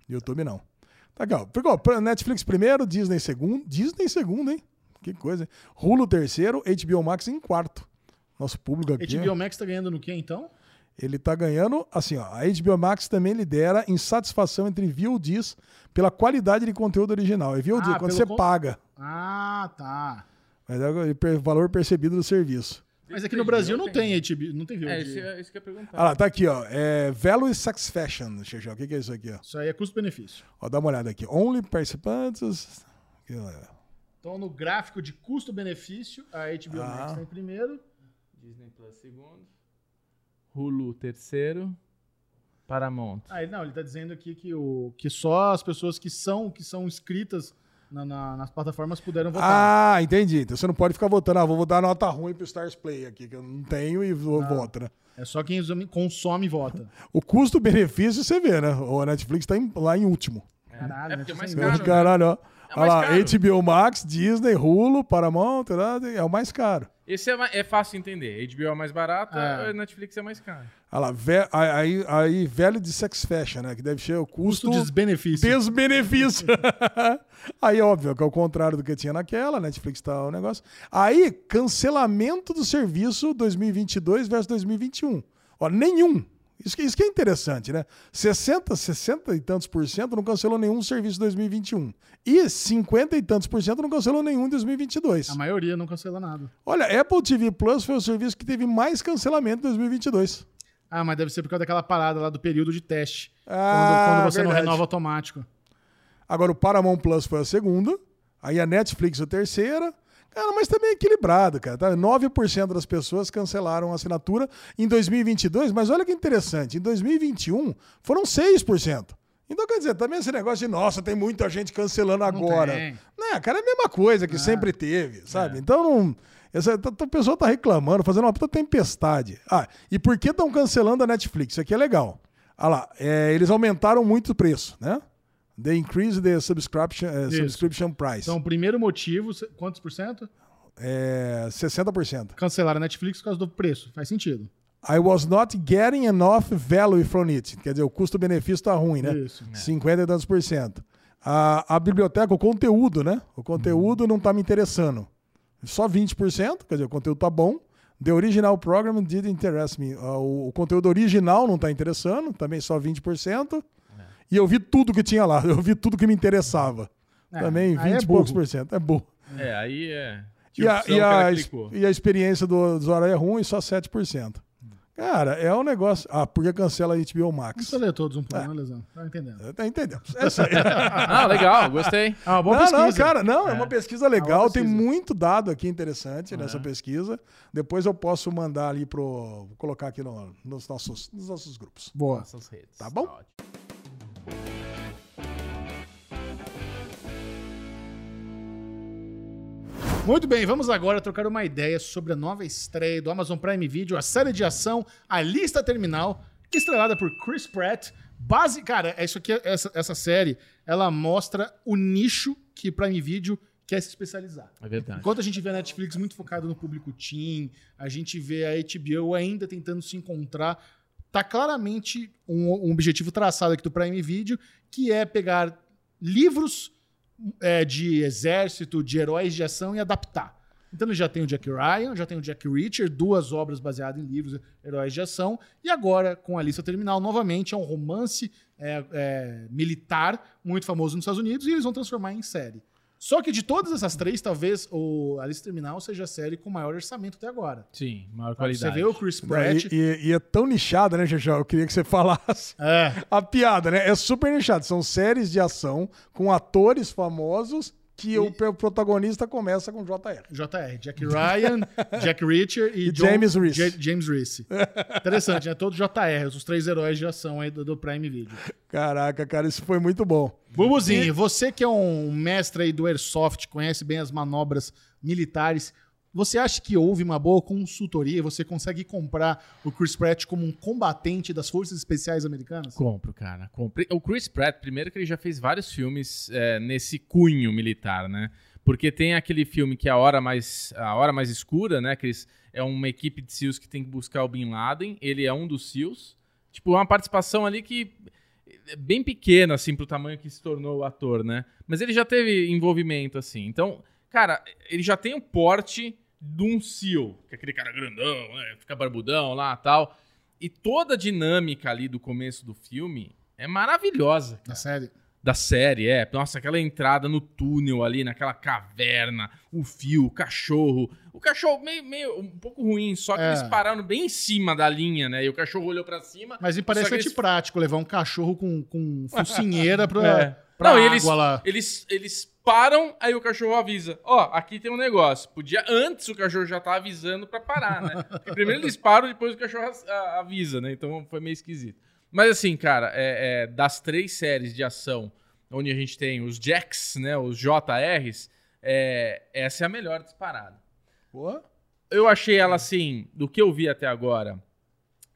YouTube não. Tá ó. Pegou, pr- Netflix primeiro, Disney segundo. Disney segundo, hein? Que coisa, hein? Hulu terceiro, HBO Max em quarto. Nosso público aqui. HBO Max tá ganhando no que então? Ele tá ganhando, assim, ó. A HBO Max também lidera em satisfação entre VODs pela qualidade de conteúdo original. É VOD, Ah, quando você con- paga. Ah, tá. Mas é o valor percebido do serviço. Mas aqui no Brasil não tem HBO, não tem VOD. É, isso, isso que eu ia perguntar. Ah lá, tá aqui, ó. É Value Satisfaction, Xexão. O que, que é isso aqui, ó? Isso aí é custo-benefício. Ó, dá uma olhada aqui. Only participantes. Então, no gráfico de custo-benefício, a HBO Ah. Max tá em primeiro. Disney Plus segundo. Hulu terceiro. Paramount. Ah, não, ele tá dizendo aqui que, o, que só as pessoas que são, que são inscritas na- na- nas plataformas puderam votar. Ah, entendi. Então você não pode ficar votando. Ah, vou dar nota ruim pro Stars Play aqui, que eu não tenho e vou voto, né? É só quem consome- consome vota. *laughs* O custo-benefício você vê, né? O Netflix tá em- lá em último. Caralho, É porque é mais né? caro, né? Caralho, ó. É Olha lá, caro. HBO Max, Disney, Hulu, Paramount, tá? é o mais caro. Esse é, é fácil de entender. HBO é mais barato, É. a Netflix é mais caro. Olha lá, ve- aí, aí, velho de sex fashion, né? Que deve ser o custo, Custo desbenefício. desbenefício. *laughs* aí, óbvio, que é o contrário do que tinha naquela, Netflix tá o negócio. Aí, cancelamento do serviço 2022 versus 2021. Ó, nenhum. Isso que, isso que é interessante, né? 60, 60 e tantos por cento não cancelou nenhum serviço em 2021. E 50 e tantos por cento não cancelou nenhum em 2022. A maioria não cancela nada. Olha, Apple TV Plus foi o serviço que teve mais cancelamento em 2022. Ah, mas deve ser por causa daquela parada lá do período de teste. Ah, quando, quando você não verdade. renova automático. Agora o Paramount Plus foi a segunda, aí a Netflix a terceira. Cara, mas também é equilibrado, cara. Tá? 9% das pessoas cancelaram a assinatura em 2022, mas olha que interessante, em 2021 foram 6%. Então, quer dizer, também esse negócio de, nossa, tem muita gente cancelando agora. Né, cara, é a mesma coisa que sempre teve, sabe? Então, não, essa, tá- tá- o pessoal tá reclamando, fazendo uma puta tempestade. Ah, e por que estão cancelando a Netflix? Isso aqui é legal. Ah lá, é, eles aumentaram muito o preço, né? They increase the subscription, Isso. subscription price. Então, o primeiro motivo, quantos por cento? É 60%. Cancelaram a Netflix por causa do preço. Faz sentido. I was not getting enough value from it. Quer dizer, o custo-benefício tá ruim, né? Isso. 50 e tantos por cento. A, a biblioteca, o conteúdo, né? O conteúdo não tá me interessando. Só 20%, quer dizer, o conteúdo tá bom. The original program did interest me. Ah, O, o conteúdo original não tá interessando, também só 20%. E eu vi tudo que tinha lá, *laughs* eu vi tudo que me interessava. É, também aí 20 é e poucos por cento. É burro. É, aí é. E a, e, a, e a experiência do usuário é ruim, só 7%. Cara, é um negócio. Ah, porque cancela a HBO Não Max. precisa ler todos um por um, né, Lesão? Tá entendendo. Tá entendendo? É. *laughs* Ah, legal, gostei. Ah, uma boa não, pesquisa. não, cara, não, é, uma pesquisa legal, tem pesquisa. muito dado aqui interessante nessa pesquisa. Depois eu posso mandar ali pro. Vou colocar aqui no- nos, nossos, nos nossos grupos. Boa. Nossas redes. Tá bom? ótimo. Muito bem, vamos agora trocar uma ideia sobre a nova estreia do Amazon Prime Video, a série de ação A Lista Terminal, estrelada por Chris Pratt. Base, cara, é isso aqui, essa, essa série, ela mostra o nicho que Prime Video quer se especializar. É verdade. Enquanto a gente vê a Netflix muito focado no público teen, a gente vê a HBO ainda tentando se encontrar, tá claramente um, um objetivo traçado aqui do Prime Video, que é pegar livros é, de exército, de heróis de ação e adaptar. Então já tem o Jack Ryan, já tem o Jack Reacher, duas obras baseadas em livros heróis de ação, e agora com a lista terminal novamente é um romance é, é, militar muito famoso nos Estados Unidos e eles vão transformar em série. Só que de todas essas três, talvez o a lista terminal seja a série com maior orçamento até agora. Sim, maior Você qualidade. vê o Chris Pratt. E, e- e é tão nichada, né, Xexão? Eu queria que você falasse. É, *laughs* A piada, né? É super nichado. São séries de ação com atores famosos que o pe- protagonista começa com JR. JR, Jack Ryan, *laughs* Jack Reacher e, E John- James Reese. Ja- James Reese. Interessante, né? Todos JR, os três heróis de ação aí do, do Prime Video. Caraca, cara, isso foi muito bom. Bubuzinho, você que é um mestre aí do Airsoft, conhece bem as manobras militares, você acha que houve uma boa consultoria? Você consegue comprar o Chris Pratt como um combatente das Forças Especiais Americanas? Compro, cara. Compre. O Chris Pratt, primeiro que ele já fez vários filmes é, nesse cunho militar, né? Porque tem aquele filme que é a hora mais, a hora mais escura, né? Que eles, é uma equipe de SEALs que tem que buscar o Bin Laden. Ele é um dos SEALs. Tipo, é uma participação ali que é bem pequena, assim, pro tamanho que se tornou o ator, né? Mas ele já teve envolvimento, assim. Então, cara, ele já tem o porte de um que é aquele cara grandão, né? Fica barbudão lá tal. E toda a dinâmica ali do começo do filme é maravilhosa. Na série? Da série, é. Nossa, aquela entrada no túnel ali, naquela caverna, o fio, o cachorro. O cachorro meio, meio um pouco ruim, só que É. eles pararam bem em cima da linha, né? E o cachorro olhou pra cima. Mas me parece eles- antiprático levar um cachorro com, com focinheira *laughs* pra, É. pra Não, água eles, lá. eles, eles param, aí o cachorro avisa. Ó, aqui tem um negócio. Podia, antes o cachorro já tá avisando pra parar, né? *laughs* Porque primeiro eles param, depois o cachorro avisa, né? Então foi meio esquisito. Mas assim, cara, é, é, das três séries de ação, onde a gente tem os Jacks, né? Os JRs, é, essa é a melhor disparada. Boa. Eu achei ela assim, do que eu vi até agora,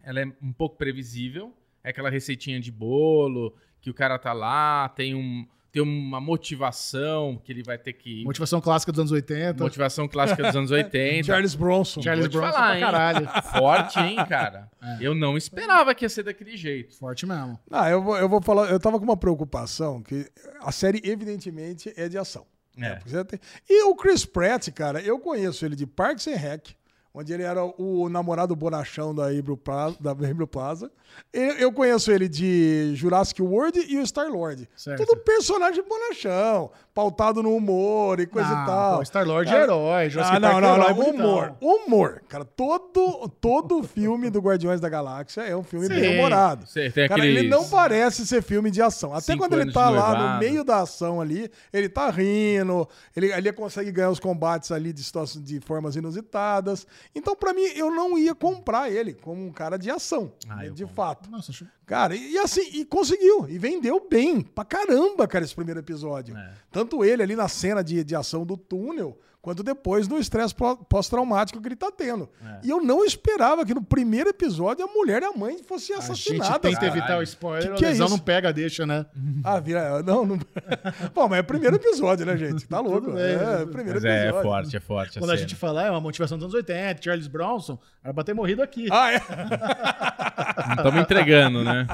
ela é um pouco previsível. É aquela receitinha de bolo, que o cara tá lá, tem, um, tem uma motivação que ele vai ter que. Motivação clássica dos anos 80. Motivação clássica dos anos *laughs* 80. Charles Bronson. Charles Bronson falar, pra hein? caralho. Forte, hein, cara? Eu não esperava que ia ser daquele jeito. Forte mesmo. Ah, eu vou, eu vou falar. Eu tava com uma preocupação que a série, evidentemente, é de ação. É. Você tem- E o Chris Pratt, cara, eu conheço ele de Parks and Rec, onde ele era o namorado bonachão da Ibro Plaza. Da Ibro Plaza. Eu, conheço ele de Jurassic World e o Star-Lord. Tudo personagem bonachão, pautado no humor e coisa Não, e tal. pô, Star-Lord é herói. Jurassic Ah, não, Park não, é herói não. bonitão. Humor. Humor. Cara, todo, todo filme do Guardiões da Galáxia é um filme Sim. bem humorado. Tem Cara, aqueles- ele não parece ser filme de ação. Até Cinco quando ele tá lá no meio da ação ali, ele tá rindo, ele, ele consegue ganhar os combates ali de, situações, de formas inusitadas. Então, pra mim, eu não ia comprar ele como um cara de ação, Ah, né, de compro. fato. Nossa, acho- Cara, e, e assim, e conseguiu, e vendeu bem, pra caramba, cara, esse primeiro episódio. É. Tanto ele ali na cena de, de ação do túnel, quanto depois no estresse pós-traumático que ele tá tendo. É. E eu não esperava que no primeiro episódio a mulher e a mãe fossem a gente assassinadas. tenta evitar o spoiler, Que que o é lesão isso? não pega, deixa, né? Ah, vira. Não, não. *laughs* Pô, mas é o primeiro episódio, né, gente? Tá *laughs* louco. Bem, é, primeiro Mas é, é episódio. forte, é forte. Quando a cena. gente fala, é uma motivação dos anos 80, Charles Bronson, era pra ter morrido aqui. Ah, é. *laughs* Não estamos entregando, né?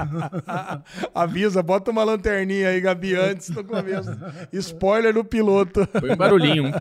Avisa, bota uma lanterninha aí, Gabi, antes do começo. Spoiler do piloto. Foi um barulhinho. um.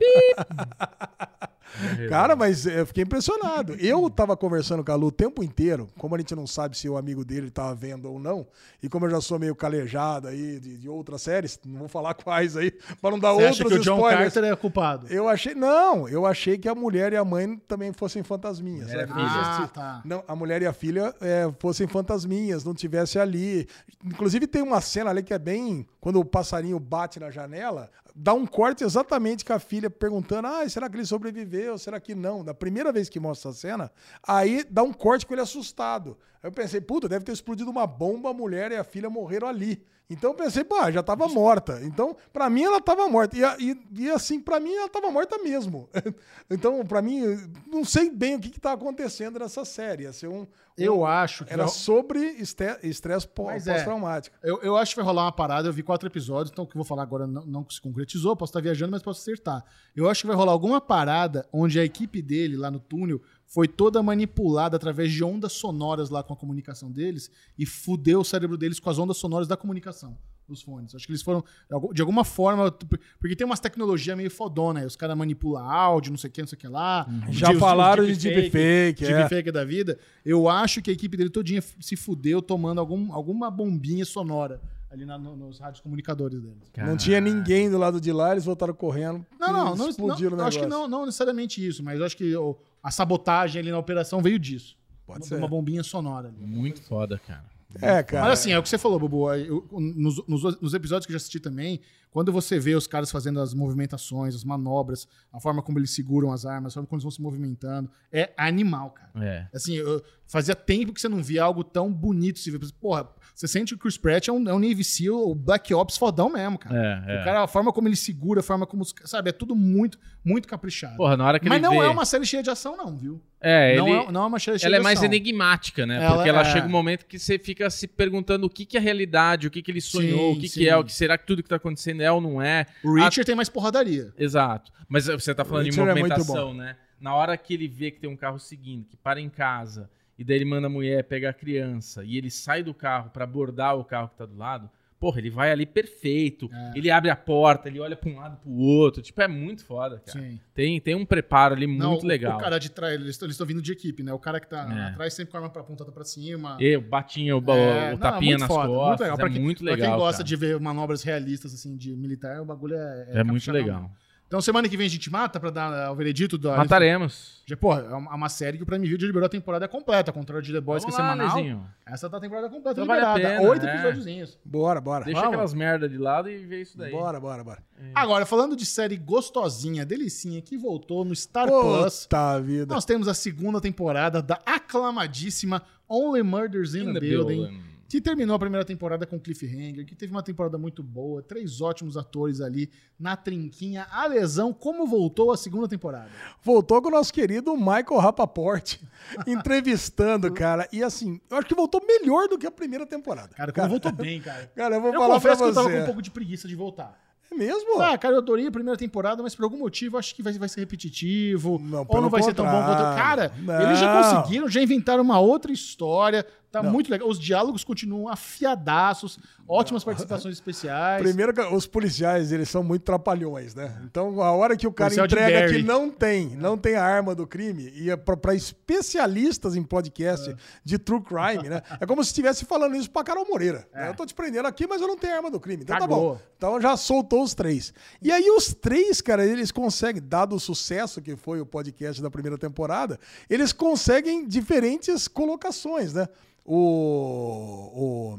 Cara, mas eu fiquei impressionado. Eu tava conversando com a Lu o tempo inteiro, como a gente não sabe se o amigo dele tava vendo ou não, e como eu já sou meio calejado aí de, de outras séries, não vou falar quais aí, pra não dar Você acha outros que o John spoilers. Carter é culpado? Eu achei. Não, eu achei que a mulher e a mãe também fossem fantasminhas. Né? filha. Ah, tá. Não, a mulher e a filha é, fossem fantasminhas, não tivesse ali. Inclusive tem uma cena ali que é bem. Quando o passarinho bate na janela, dá um corte exatamente com a filha perguntando: ah, será que ele sobreviveu? Será que não? Da primeira vez que mostra a cena, aí dá um corte com ele assustado. Aí eu pensei, puta, deve ter explodido uma bomba, a mulher e a filha morreram ali. Então eu pensei, pô, já tava morta. Então, pra mim, ela tava morta. E, e- e, assim, pra mim, ela tava morta mesmo. *laughs* então, pra mim, não sei bem o que, que tá acontecendo nessa série. Ia ser um. Eu um- acho que Era vai- sobre estresse é. pós-traumático. Eu, eu acho que vai rolar uma parada. Eu vi quatro episódios, então o que eu vou falar agora não, não se concretizou. Posso estar viajando, mas posso acertar. Eu acho que vai rolar alguma parada onde a equipe dele lá no túnel foi toda manipulada através de ondas sonoras lá com a comunicação deles e fudeu o cérebro deles com as ondas sonoras da comunicação. Os fones. Acho que eles foram, de alguma forma, porque tem umas tecnologias meio fodona aí. Os caras manipulam áudio, não sei o que, não sei o que lá. Os Já de- os falaram de deepfake, deepfake, é. deepfake da vida. Eu acho que a equipe dele todinha se fudeu tomando algum, alguma bombinha sonora ali na- no- nos rádios comunicadores deles. Não tinha ninguém do lado de lá, eles voltaram correndo. Não, não, não, explodiram não o acho que não, não necessariamente isso, mas eu acho que o- a sabotagem ali na operação veio disso. Pode De ser. Uma bombinha sonora ali. Muito foda, cara. É, cara. Mas assim, é o que você falou, Bubu. eu- nos, nos- nos episódios que eu já assisti também, quando você vê os caras fazendo as movimentações, as manobras, a forma como eles seguram as armas, a forma como eles vão se movimentando, é animal, cara. É. Assim, eu- fazia tempo que você não via algo tão bonito. Se vê. Porra, você sente que o Chris Pratt é um, é um Navy SEAL, o Black Ops fodão mesmo, cara. É, é. O cara, a forma como ele segura, a forma como. os- Sabe, é tudo muito, muito caprichado. Porra, na hora que Mas não vê... é uma série cheia de ação, não, viu? É, não, ele... é, não é uma série cheia Ela é de mais ação. enigmática, né? Ela Porque ela é- chega um momento que você fica se perguntando o que, que é realidade, o que, que ele sonhou, Sim, o que, sim. que é, o que será que tudo que tá acontecendo é ou não é. O Richard tem mais porradaria. Exato. Mas você tá falando de é movimentação, né? Na hora que ele vê que tem um carro seguindo, que para em casa, e daí ele manda a mulher pegar a criança, e ele sai do carro pra abordar o carro que tá do lado, porra, ele vai ali perfeito. É. Ele abre a porta, ele olha pra um lado pro outro. Tipo, é muito foda, cara. Sim. Tem, tem um preparo ali Não, muito o- legal. O cara de trás, eles estão vindo de equipe, né? O cara que tá É. atrás sempre com a arma pra- apontada pra cima. E o batinha, o, É, o não, tapinha muito nas foda, costas. Muito legal. Pra É quem, muito pra legal. quem gosta cara. de ver manobras realistas assim de militar, o bagulho é. É muito caprichadão legal. Então semana que vem a gente mata pra dar uh, o veredito da. Mataremos. Já, Porra, é uma, é uma série que o Prime Video liberou a temporada completa, contrário de The Boys, Vamos que é lá, semanal. Lezinho. Essa tá a temporada completa Então vale a liberada. pena, Oito é. episódiozinhos. Bora, bora. Deixa Vamos. aquelas merda de lado e vê isso daí. Bora, bora, bora. Agora, falando de série gostosinha, delicinha, que voltou no Star Plus. Puta vida. Nós temos a segunda temporada da aclamadíssima Only Murders in, In the, the Building, building. Que terminou a primeira temporada com cliffhanger, que teve uma temporada muito boa, três ótimos atores ali na trinquinha. A lesão, como voltou a segunda temporada? Voltou com o nosso querido Michael Rapaport *laughs* entrevistando, cara. E assim, eu acho que voltou melhor do que a primeira temporada. Cara, como voltou bem, cara. *laughs* Cara, eu vou Eu falar pra confesso que eu tava com você. um pouco de preguiça de voltar. É mesmo? Ah, cara, eu adorei a primeira temporada, mas por algum motivo eu acho que vai, vai ser repetitivo. Não, ou não vai ser tão bom quanto. contrário. Cara, Não. eles já conseguiram, já inventaram uma outra história. Tá muito legal. Os diálogos continuam afiadaços, ótimas participações especiais. Primeiro, os policiais, eles são muito trapalhões, né? Então, a hora que o cara Policial entrega que não tem, não tem a arma do crime, e é pra, pra especialistas em podcast de true crime, né? É como se estivesse falando isso pra Carol Moreira. né? Eu tô te prendendo aqui, mas eu não tenho arma do crime. Então Cagou. tá bom. Então já soltou os três. E aí os três, cara, eles conseguem, dado o sucesso que foi o podcast da primeira temporada, eles conseguem diferentes colocações, né? O,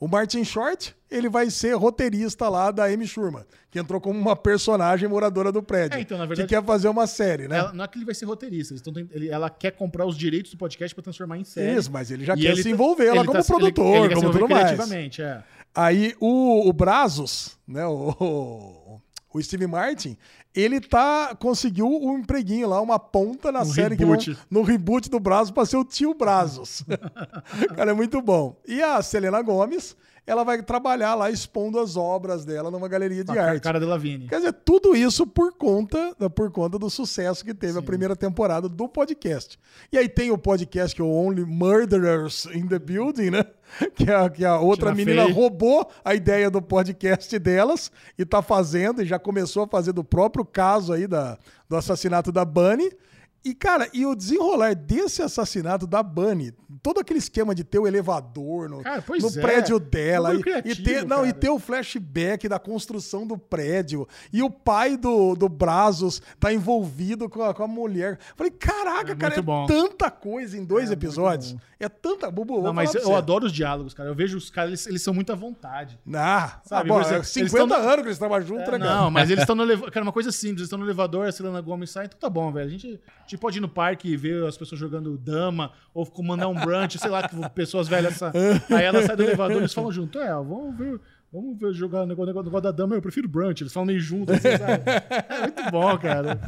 o, o Martin Short, ele vai ser roteirista lá da Amy Schumer, que entrou como uma personagem moradora do prédio. É, então, na verdade- que quer fazer uma série, né? Ela- não é que ele vai ser roteirista, eles tão tent- ele- ela quer comprar os direitos do podcast pra transformar em série. Isso, mas ele já E quer ele se tá- envolver lá ele como tá- produtor, ele, ele como tudo mais. é. Aí o, o Brazos, né, o, o, Steve Martin, ele tá conseguiu um empreguinho lá, uma ponta na Um série reboot. que vão, no reboot do Brazos para ser o tio Brazos. *laughs* Cara, é muito bom. E a Selena Gomes, ela vai trabalhar lá expondo as obras dela numa galeria de a arte. cara de Lavigne. Quer dizer, tudo isso por conta, por conta do sucesso que teve a primeira temporada do podcast. E aí tem o podcast que é o Only Murderers in the Building, né? *laughs* Que a, que a outra Tina menina Fey. roubou a ideia do podcast delas e tá fazendo, e já começou a fazer do próprio caso aí da, do assassinato da Bunny. E, cara, e o desenrolar desse assassinato da Bunny, todo aquele esquema de ter o elevador no, Cara, no é. prédio dela, e, e criativo, ter, não, e ter o flashback da construção do prédio, e o pai do, do Brazos tá envolvido com a, com a mulher. Falei, caraca, É cara, é bom. tanta coisa em dois É, episódios. É tanta. Bubu, vou Não, mas eu você. adoro os diálogos, cara. Eu vejo os caras, eles, eles são muito à vontade. Ah, Sabe, ah, bom, exemplo, é eles 50 tão no- anos que eles trabalham juntos, né, cara? Não, mas eles *laughs* estão no elevador. Cara, uma coisa simples, eles estão no elevador, a Selena Gomes sai, então tá bom, velho. A gente, gente pode ir no parque e ver as pessoas jogando dama, ou mandar um brunch, sei lá, que pessoas velhas. sa- *laughs* Aí ela sai do elevador e eles falam junto. É, vamos ver. Vamos ver jogar o negócio, negócio da dama, eu prefiro brunch. Eles falam meio junto, assim? É muito bom, cara.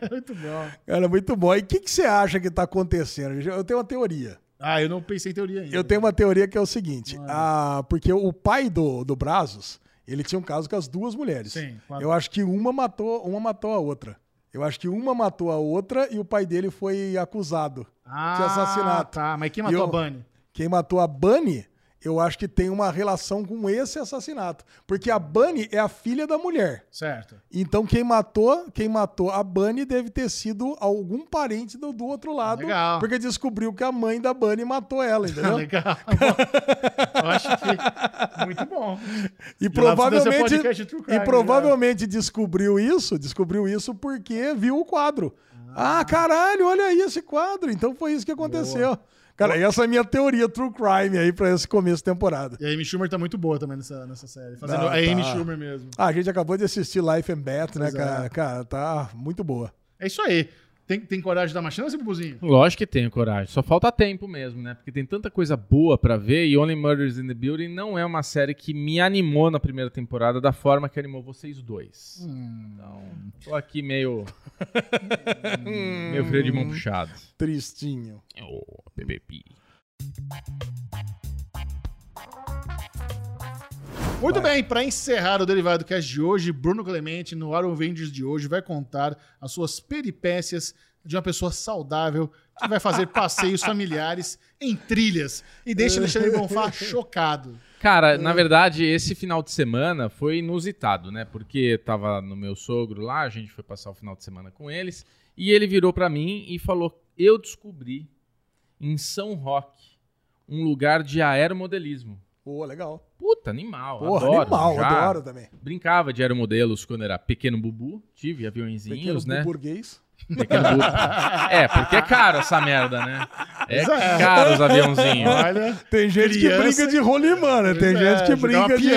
É muito bom. Cara, muito bom. E o que, que você acha que tá acontecendo? Eu tenho uma teoria. Ah, eu não pensei em teoria ainda. Eu tenho uma teoria que é o seguinte: ah, porque o pai do, do Brazos, ele tinha um caso com as duas mulheres. Sim, claro. Eu acho que uma matou, uma matou a outra. Eu acho que uma matou a outra e o pai dele foi acusado ah, de assassinato. Tá, mas quem matou eu- a Bunny? Quem matou a Bunny, eu acho que tem uma relação com esse assassinato. Porque a Bunny é a filha da mulher. Certo. Então quem matou, quem matou a Bunny deve ter sido algum parente do, do outro lado, Legal. porque descobriu que a mãe da Bunny matou ela, entendeu? *laughs* Legal. eu acho que muito bom. E provavelmente, Crime, e provavelmente descobriu isso, descobriu isso porque viu o quadro. Ah, caralho, olha aí esse quadro. Então foi isso que aconteceu. Cara, essa é a minha teoria True Crime aí pra esse começo de temporada. E a Amy Schumer tá muito boa também nessa, nessa série. Fazendo Não, a Amy tá. Schumer mesmo. Ah, a gente acabou de assistir Life and Beth, né, Pois é. cara? Cara, tá muito boa. É isso aí. Tem, tem coragem de dar uma chance, Bubuzinho? Lógico que tenho coragem. Só falta tempo mesmo, né? Porque tem tanta coisa boa pra ver e Only Murders in the Building não é uma série que me animou na primeira temporada da forma que animou vocês dois. Então, tô aqui meio. meio freio de mão puxado. Tristinho. Oh, PPP. Muito bem, para encerrar o Derivado Cast de hoje, Bruno Clemente, no Arrow Avengers de hoje, vai contar as suas peripécias de uma pessoa saudável que vai fazer *laughs* passeios familiares em trilhas e deixa Alexandre Bonfá chocado. Cara, na verdade, esse final de semana foi inusitado, né? Porque tava no meu sogro lá, a gente foi passar o final de semana com eles, e ele virou pra mim e falou: Eu descobri em São Roque um lugar de aeromodelismo. Pô, legal. Puta, animal. Porra, adoro, animal, já adoro também. Brincava de aeromodelos quando era pequeno bubu, tive aviãozinhos, Pequeno né? burguês. *laughs* É, porque é caro essa merda, né? É é. caro os aviãozinhos. Olha, Tem gente Criança- que brinca de rolimã, né? Tem é, gente que brinca de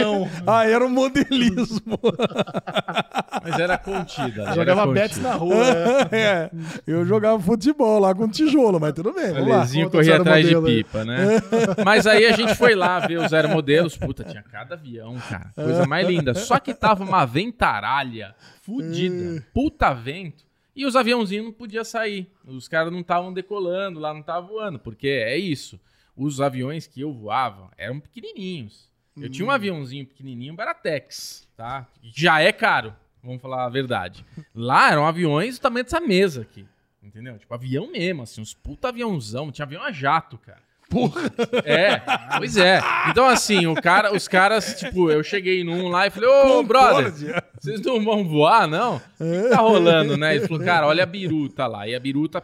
aeromodelismo. *laughs* Mas era contida. era jogava bets na rua. né? *laughs* é, eu jogava futebol lá com tijolo, mas tudo bem. Alezinho Conta corria atrás de aí. pipa, né? Mas aí a gente foi lá ver os aeromodelos. Puta, tinha cada avião, cara. Coisa mais linda. Só que tava uma ventaralha fudida. Puta vento. E os aviãozinhos não podiam sair. Os caras não estavam decolando lá, não estavam voando. Porque é isso. Os aviões que eu voava eram pequenininhos. Eu tinha um aviãozinho pequenininho, Baratex, tá? Já é caro, vamos falar a verdade. Lá eram aviões do tamanho dessa mesa aqui. Entendeu? Tipo, avião mesmo, assim, uns puta aviãozão. Tinha avião a jato, cara. Porra. É, pois é. Então, assim, o cara, os caras, tipo, eu cheguei num lá e falei, ô, brother, vocês não vão voar, não? O que, tá rolando, né? Ele falou, cara, olha a biruta lá. E a biruta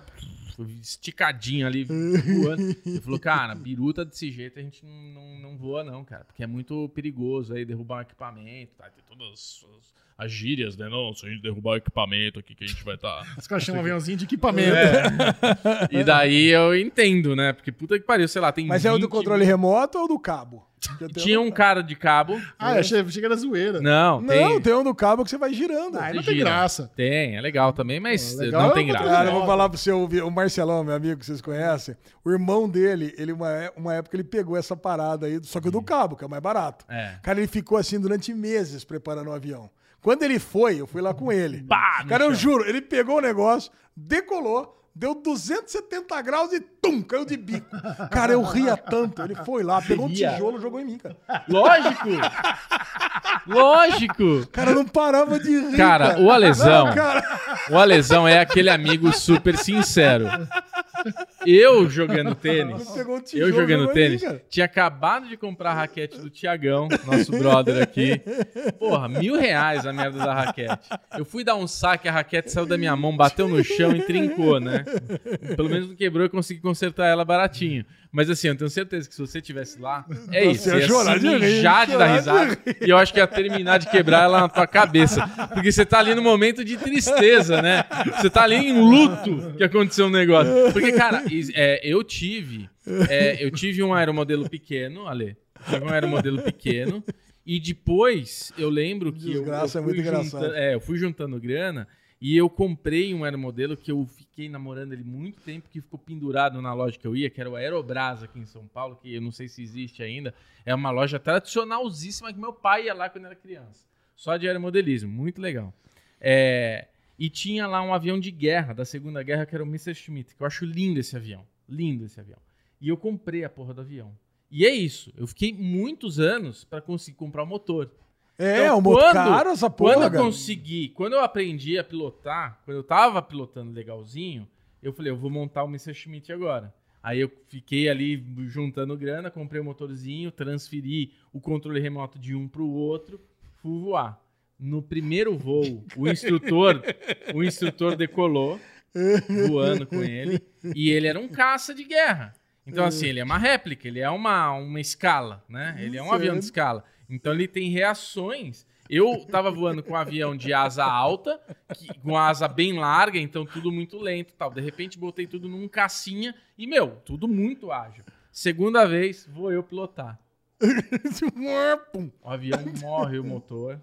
esticadinha ali, voando. Ele falou, cara, biruta desse jeito a gente não, não, não voa, não, cara. Porque é muito perigoso aí derrubar um equipamento, tá? Tem todas as, as gírias, né? Não, se a gente derrubar o equipamento aqui que a gente vai estar... *laughs* Os caras chamam um aviãozinho de equipamento. E daí eu entendo, né? Porque puta que pariu, sei lá, tem Mas é o do 20 controle remoto ou do cabo? Tinha um um cara de cabo. Ah, eu achei, achei que era zoeira. Não, tem. Não, tem um do cabo que você vai girando. Ah, aí não Gira. tem graça. Tem, é legal também, mas Pô, legal não é tem graça. Cara, eu vou falar pro seu, o Marcelão, meu amigo que vocês conhecem. O irmão dele, ele uma, é- uma época ele pegou essa parada aí, só que o do cabo, que é o mais barato. É. Cara, ele ficou assim durante meses preparando o avião. Quando ele foi, eu fui lá com ele. Pá, Cara, eu juro, ele pegou o negócio, decolou, deu 270 graus e tum, caiu de bico. Cara, eu ria tanto. Ele foi lá, pegou um tijolo e jogou em mim, cara. Lógico! Lógico! Cara não parava de rir. Cara, o Alesão, Não, cara. o Alesão é aquele amigo super sincero. Eu jogando tênis, um tijolo eu jogando tênis, tinha acabado de comprar a raquete do Tiagão, nosso brother aqui. Porra, mil reais a merda da raquete. Eu fui dar um saque, a raquete saiu da minha mão, bateu no chão e trincou, né? Pelo menos não quebrou, eu consegui consertar ela baratinho. Mas assim, eu tenho certeza que se você tivesse lá, é isso. ia Ia chorar de rir, mijar de dar risada. E eu acho que ia terminar de quebrar ela na tua cabeça. Porque você tá ali no momento de tristeza, né? Você tá ali em luto que aconteceu um negócio. Porque, cara, é, eu tive. é, eu tive um aeromodelo pequeno, Ale. Tive um aeromodelo pequeno. E depois eu lembro que eu, eu Desgraça, é muito engraçado. é, eu fui juntando grana e eu comprei um aeromodelo que eu fiquei namorando ele muito tempo, que ficou pendurado na loja que eu ia, que era o Aerobras aqui em São Paulo, que eu não sei se existe ainda. É uma loja tradicionalzíssima que meu pai ia lá quando era criança. Só de aeromodelismo, muito legal. É, e tinha lá um avião de guerra da Segunda Guerra, que era o Mr. Schmidt, que eu acho lindo esse avião. Lindo esse avião. E eu comprei a porra do avião. E é isso. Eu fiquei muitos anos para conseguir comprar o motor. É, Então, um motor caro essa porra, Quando eu cara. consegui, quando eu aprendi a pilotar, quando eu tava pilotando legalzinho, eu falei, eu vou montar o Mr. Schmidt agora. Aí eu fiquei ali juntando grana, comprei o motorzinho, transferi o controle remoto de um pro outro, fui voar. No primeiro voo, o instrutor, o instrutor decolou, *laughs* voando com ele, e ele era um caça de guerra. Então, assim, ele é uma réplica, ele é uma, uma escala, né? Ele é um avião de escala. Então, ele tem reações. Eu tava voando com um avião de asa alta, que- com asa bem larga, então tudo muito lento e tal. De repente, botei tudo num cacinha e, meu, tudo muito ágil. Segunda vez, vou eu pilotar. *laughs* O avião morre o motor.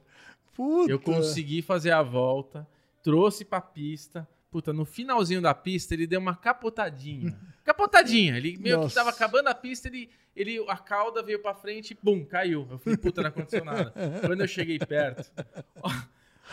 Puta. Eu consegui fazer a volta, trouxe pra pista. Puta, no finalzinho da pista ele deu uma capotadinha. *laughs* Capotadinha. Ele meio Nossa. que tava acabando a pista, ele, ele, a cauda veio pra frente e bum, caiu. Eu falei, puta, não aconteceu nada. Quando eu cheguei perto,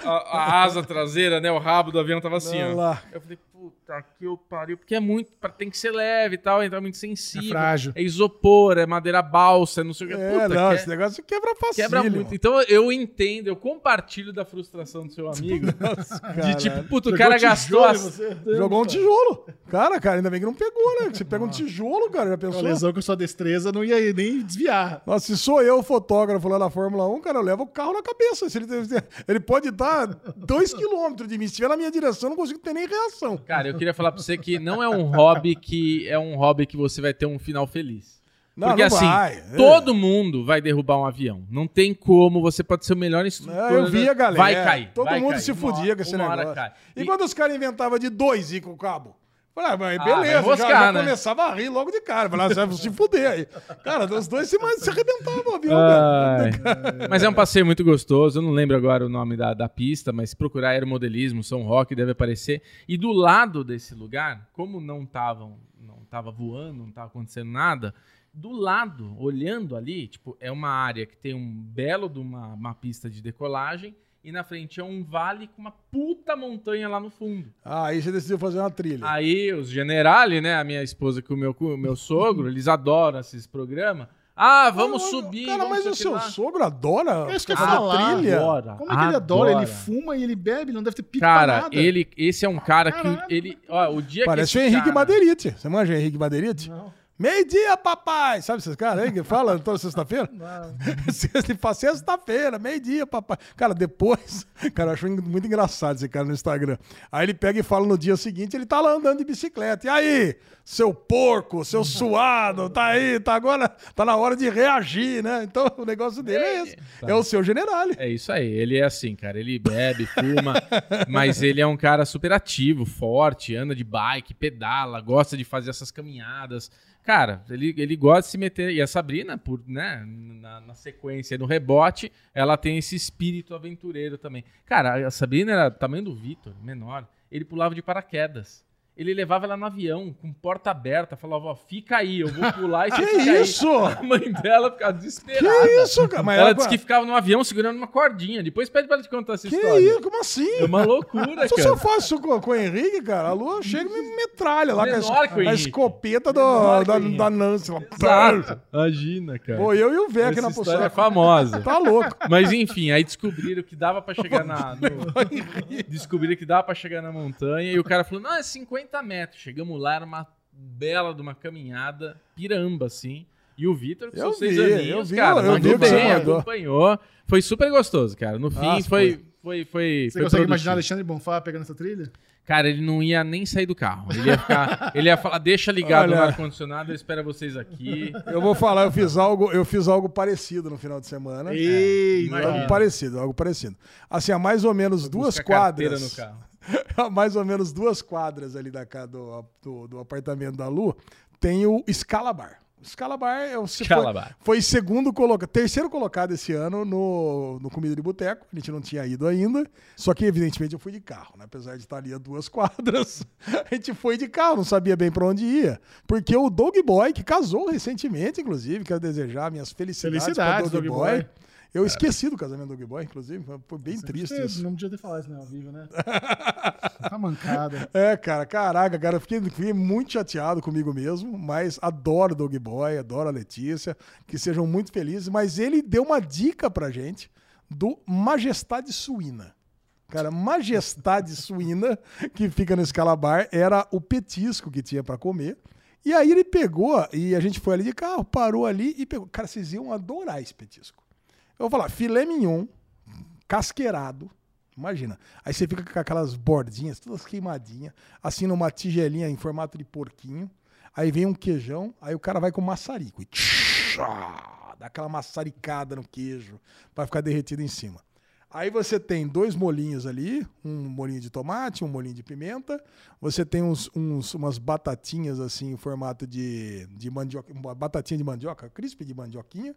a, a asa traseira, né, o rabo do avião tava assim, Olha ó. lá. Eu falei, puta que eu pariu, porque é muito, tem que ser leve e tal, então é muito sensível. É frágil. É isopor, é madeira balsa, não sei o que. É, Puta, não, que esse negócio quebra fácil. Quebra muito. Então eu entendo, eu compartilho da frustração do seu amigo. *laughs* de tipo, puto, o cara gastou as... você? Jogou um tijolo. Cara, cara, ainda bem que não pegou, né? Você pega um tijolo, cara, já A pensou? lesão com sua destreza não ia nem desviar. Nossa, se sou eu o fotógrafo lá na Fórmula 1, cara, eu levo o carro na cabeça. Se ele, *laughs* ele pode dar dois quilômetros de mim. Se estiver na minha direção, eu não consigo ter nem reação. Cara, eu queria falar pra você que não é um hobby que é um hobby que você vai ter um final feliz. Não, Porque não assim, vai. É. todo mundo vai derrubar um avião. Não tem como, você pode ser o melhor instrutor. É, eu vi a galera. Vai cair. Todo vai mundo cair. se fudia com esse negócio. cai. E, E- quando os caras inventavam de dois ir com o cabo? Falei, ah, mas Ah, beleza, já, enroscar, já né? começava a rir logo de cara. Falei, ah, você vai se fuder aí. Cara, os dois se, se arrebentavam cara. Ai. Mas é um passeio muito gostoso. Eu não lembro agora o nome da, da pista, mas se procurar aeromodelismo, São Roque, deve aparecer. E do lado desse lugar, como não estavam, não tava voando, não tava acontecendo nada, do lado, olhando ali, tipo, é uma área que tem um belo de uma, uma pista de decolagem e na frente é um vale com uma puta montanha lá no fundo. Ah, aí você decidiu fazer uma trilha. Aí os generali, né, a minha esposa com o meu, com o meu sogro, eles adoram esses programas. Ah, vamos Ah, subir. Cara, vamos mas o seu lá. sogro adora É isso que eu falar. trilha. Adora. Como é que ele adora? Ele fuma e ele bebe, não deve ter pico pra Cara, nada. ele, esse é um cara que Caralho. ele, ó, o dia Parece que o Henrique cara- Madeirite. Você manja o Henrique Madeirite? Não. Meio-dia, papai! Sabe esses caras aí que falam toda sexta-feira? *laughs* Sexta fala, Sexta-feira, meio-dia, papai. Cara, depois, *laughs* cara, eu acho muito engraçado esse cara no Instagram. Aí ele pega e fala no dia seguinte, ele tá lá andando de bicicleta. E aí, seu porco, seu *laughs* suado, tá aí, tá agora, tá na hora de reagir, né? Então o negócio dele é esse. É o seu general. É isso aí, ele é assim, cara. Ele bebe, fuma, mas ele é um cara super ativo, forte, anda de bike, pedala, gosta de fazer essas caminhadas. Cara, ele, ele gosta de se meter. E a Sabrina, por, né, na, na sequência, no rebote, ela tem esse espírito aventureiro também. Cara, a Sabrina era tamanho do Vitor, menor. Ele pulava de paraquedas. Ele levava ela no avião, com porta aberta, falava, ó, fica aí, eu vou pular e você Que fica isso? aí. A mãe dela ficava desesperada. Que isso, cara? Mas ela ela- disse que ficava no avião segurando uma cordinha. Depois pede pra ela te contar essa Que história. isso? Como assim? É uma loucura, Se eu cara. faço isso com, com o Henrique, cara, a Lua chega e me metralha lá com a, Menor que o es- a Henrique. escopeta do, que da, da Nancy. Lá. Exato. Imagina, cara. Pô, eu e o Vec na história é famosa. Tá louco. Mas enfim, aí descobriram que dava pra chegar na. no- *laughs* descobriram que dava pra chegar na montanha e o cara falou: não, é 50 metros. Chegamos lá, era uma bela de uma caminhada, piramba, assim. E o Vitor, com Eu seus seis aninhos, eu vi, cara, eu mandou que bem, acompanhou. Foi super gostoso, cara. No fim, Nossa, foi, foi, foi. Você foi consegue produtivo. imaginar Alexandre Bonfá pegando essa trilha? Cara, ele não ia nem sair do carro. Ele ia ficar. *laughs* ele ia falar, deixa ligado Olha. no ar-condicionado, eu espero vocês aqui. Eu vou falar, eu fiz algo, eu fiz algo parecido no final de semana. Eita! imagina. Algo parecido, algo parecido. Assim, há mais ou menos duas a quadras. no carro. *laughs* a mais ou menos duas quadras ali da do, do, do apartamento da Lu, tem o Scalabar. Scalabar é o Scalabar. Foi, foi segundo colocado, terceiro colocado esse ano no, no Comida de Boteco. A gente não tinha ido ainda. Só que, evidentemente, eu fui de carro, né? Apesar de estar ali a duas *laughs* quadras. A gente foi de carro, não sabia bem para onde ia. Porque o Dog Boy, que casou recentemente, inclusive, quero desejar minhas felicidades, Felicidades, para Dog Dog Boy. Boy. Eu esqueci do casamento do Dog Boy, inclusive. Foi bem triste Você isso. Não podia ter falado isso né, ao vivo, né? *laughs* tá mancada. É, cara, caraca, cara, eu fiquei, fiquei muito chateado comigo mesmo, mas adoro o Dog Boy, adoro a Letícia, que sejam muito felizes, mas ele deu uma dica pra gente do Majestade Suína. Cara, Majestade *laughs* Suína, que fica no Escalabar, era o petisco que tinha pra comer. E aí ele pegou, e a gente foi ali de carro, parou ali e pegou. Cara, vocês iam adorar esse petisco. Eu vou falar, filé mignon, casqueirado, Imagina. Aí você fica com aquelas bordinhas, todas queimadinhas, assim numa tigelinha em formato de porquinho. Aí vem um queijão, aí o cara vai com maçarico e tchá, dá aquela maçaricada no queijo para ficar derretido em cima. Aí você tem dois molinhos ali, um molinho de tomate, um molinho de pimenta. Você tem uns, uns- umas batatinhas assim em formato de, de mandioca, uma batatinha de mandioca, crisp de mandioquinha.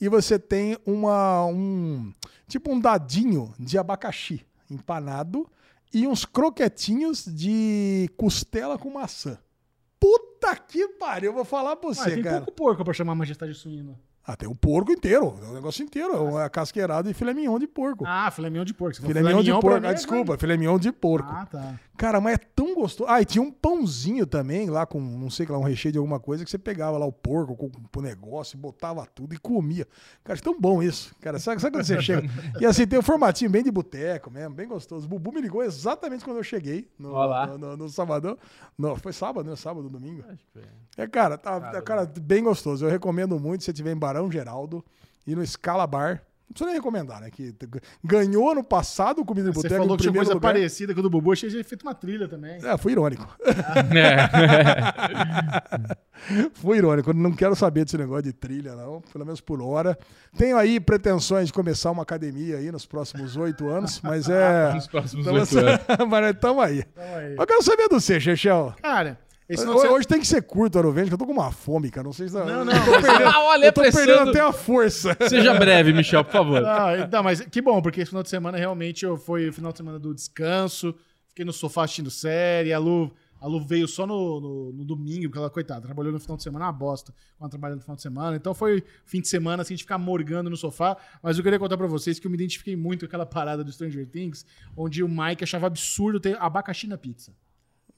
E você tem uma um tipo um dadinho de abacaxi empanado e uns croquetinhos de costela com maçã. Puta que pariu, eu vou falar pra Ah, você, tem cara. pouco porco pra chamar majestade suína. Ah, tem o porco inteiro, é o negócio inteiro, é uma casqueirada e filé mignon de porco. Ah, filé mignon de porco. Você falou filé mignon de porco, ah, é desculpa, filé mignon de porco. Ah, tá. Cara, mas é tão gostoso. Ah, e tinha um pãozinho também, lá com, não sei lá, um recheio de alguma coisa, que você pegava lá o porco com, com o negócio, botava tudo e comia. Cara, é tão bom isso. Cara, sabe, sabe quando você chega? E assim, tem um formatinho bem de boteco mesmo, bem gostoso. O Bubu me ligou exatamente quando eu cheguei no, Olá. no, no, no sábado. Não, foi sábado, né? Sábado, domingo. Acho que foi. É, cara, tá, cara, bem gostoso. Eu recomendo muito se você tiver em Barão Geraldo e no Scala Bar. Não precisa nem recomendar, né? Que ganhou no passado o Comida de Você Boteco falou em que tinha primeiro coisa lugar. parecida com o do Bubu. Achei que tinha feito uma trilha também. É, fui irônico. É. *laughs* Fui irônico. Não quero saber desse negócio de trilha, não. Pelo menos por hora. Tenho aí pretensões de começar uma academia aí nos próximos oito anos, mas é. Nos próximos Tamo- oito *laughs* anos. mas estamos aí. Então aí. Eu quero saber do você, Chechel. Cara, Hoje, hoje tem que ser curto, Arovente, que eu tô com uma fome, cara. Não sei se. Não, não. Eu tô perdendo, Ah, olha, eu tô perdendo até a força. Seja breve, Michel, por favor. Ah, não, mas que bom, porque esse final de semana realmente eu, foi o final de semana do descanso. Fiquei no sofá assistindo série. A Lu, a Lu veio só no, no, no domingo, porque ela, coitada, trabalhou no final de semana, uma bosta, quando trabalhando no final de semana. Então foi fim de semana, assim, de ficar morgando no sofá. Mas eu queria contar pra vocês que eu me identifiquei muito com aquela parada do Stranger Things, onde o Mike achava absurdo ter abacaxi na pizza.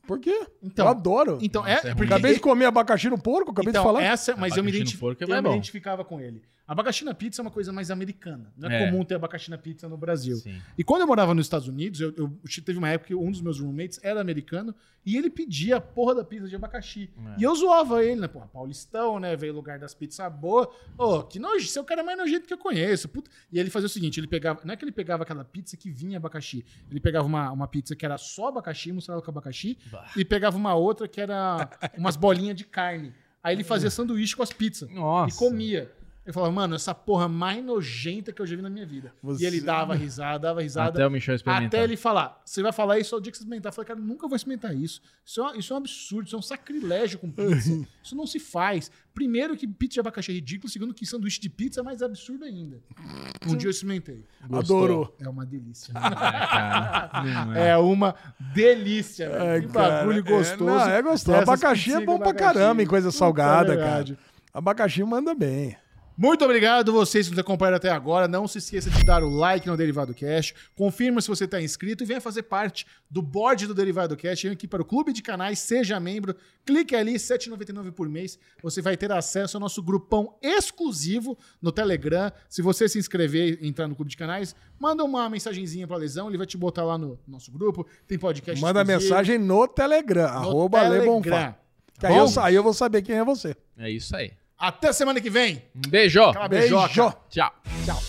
Por quê? Então- eu adoro. Então, Nossa, é, é porque Acabei de comer abacaxi no porco, acabei então, de falar. Essa, mas eu me, Abacaxi identif... porco é eu mais me bom. identificava com ele. Abacaxi na pizza é uma coisa mais americana. Não é, É. comum ter abacaxi na pizza no Brasil. Sim. E quando eu morava nos Estados Unidos, eu, eu- teve uma época que um dos meus roommates era americano e ele pedia a porra da pizza de abacaxi. É. E eu zoava ele, né? Porra, Paulistão, né? Veio lugar das pizzas boas. Ô, que nojo, você é o cara mais nojento que eu conheço. puta. E ele fazia o seguinte: ele pegava. Não é que ele pegava aquela pizza que vinha abacaxi. Ele pegava uma, uma pizza que era só abacaxi, mussarela com abacaxi, Bah. e pegava uma outra que era umas bolinhas de carne. Aí ele fazia sanduíche com as pizzas. Nossa. E comia. Ele falava, mano, essa porra mais nojenta que eu já vi na minha vida. Você- E ele dava risada, dava risada. Até o Michel experimentar. Até ele falar, você vai falar isso ao dia que você experimentar. Eu falei, cara, eu nunca vou experimentar isso. Isso é, uma- isso é um absurdo, isso é um sacrilégio com pizza. *laughs* isso não se faz. Primeiro que pizza de abacaxi é ridículo, segundo que sanduíche de pizza é mais absurdo ainda. Um dia eu experimentei. Adorou. É uma delícia. *laughs* É, é. é uma delícia, velho. É, que bagulho é, gostoso. não, é gostoso. Essas Abacaxi é bom pra caramba em coisa salgada, verdade. cara. Abacaxi manda bem. Muito obrigado vocês que nos acompanharam até agora. Não se esqueça de dar o like no Derivado Cash. Confirma se você está inscrito e venha fazer parte do board do Derivado Cash. Venha aqui para o Clube de Canais, seja membro. Clique ali, R$ 7,99 por mês. Você vai ter acesso ao nosso grupão exclusivo no Telegram. Se você se inscrever e entrar no Clube de Canais, manda uma mensagenzinha para Lesão. Ele vai te botar lá no nosso grupo. Tem podcast Manda exclusivo. mensagem no Telegram, no arroba Telegram. Lebonfá. Que aí eu, aí eu vou saber quem é você. É isso aí. Até semana que vem. Um beijo. Beijo. Tchau. Tchau.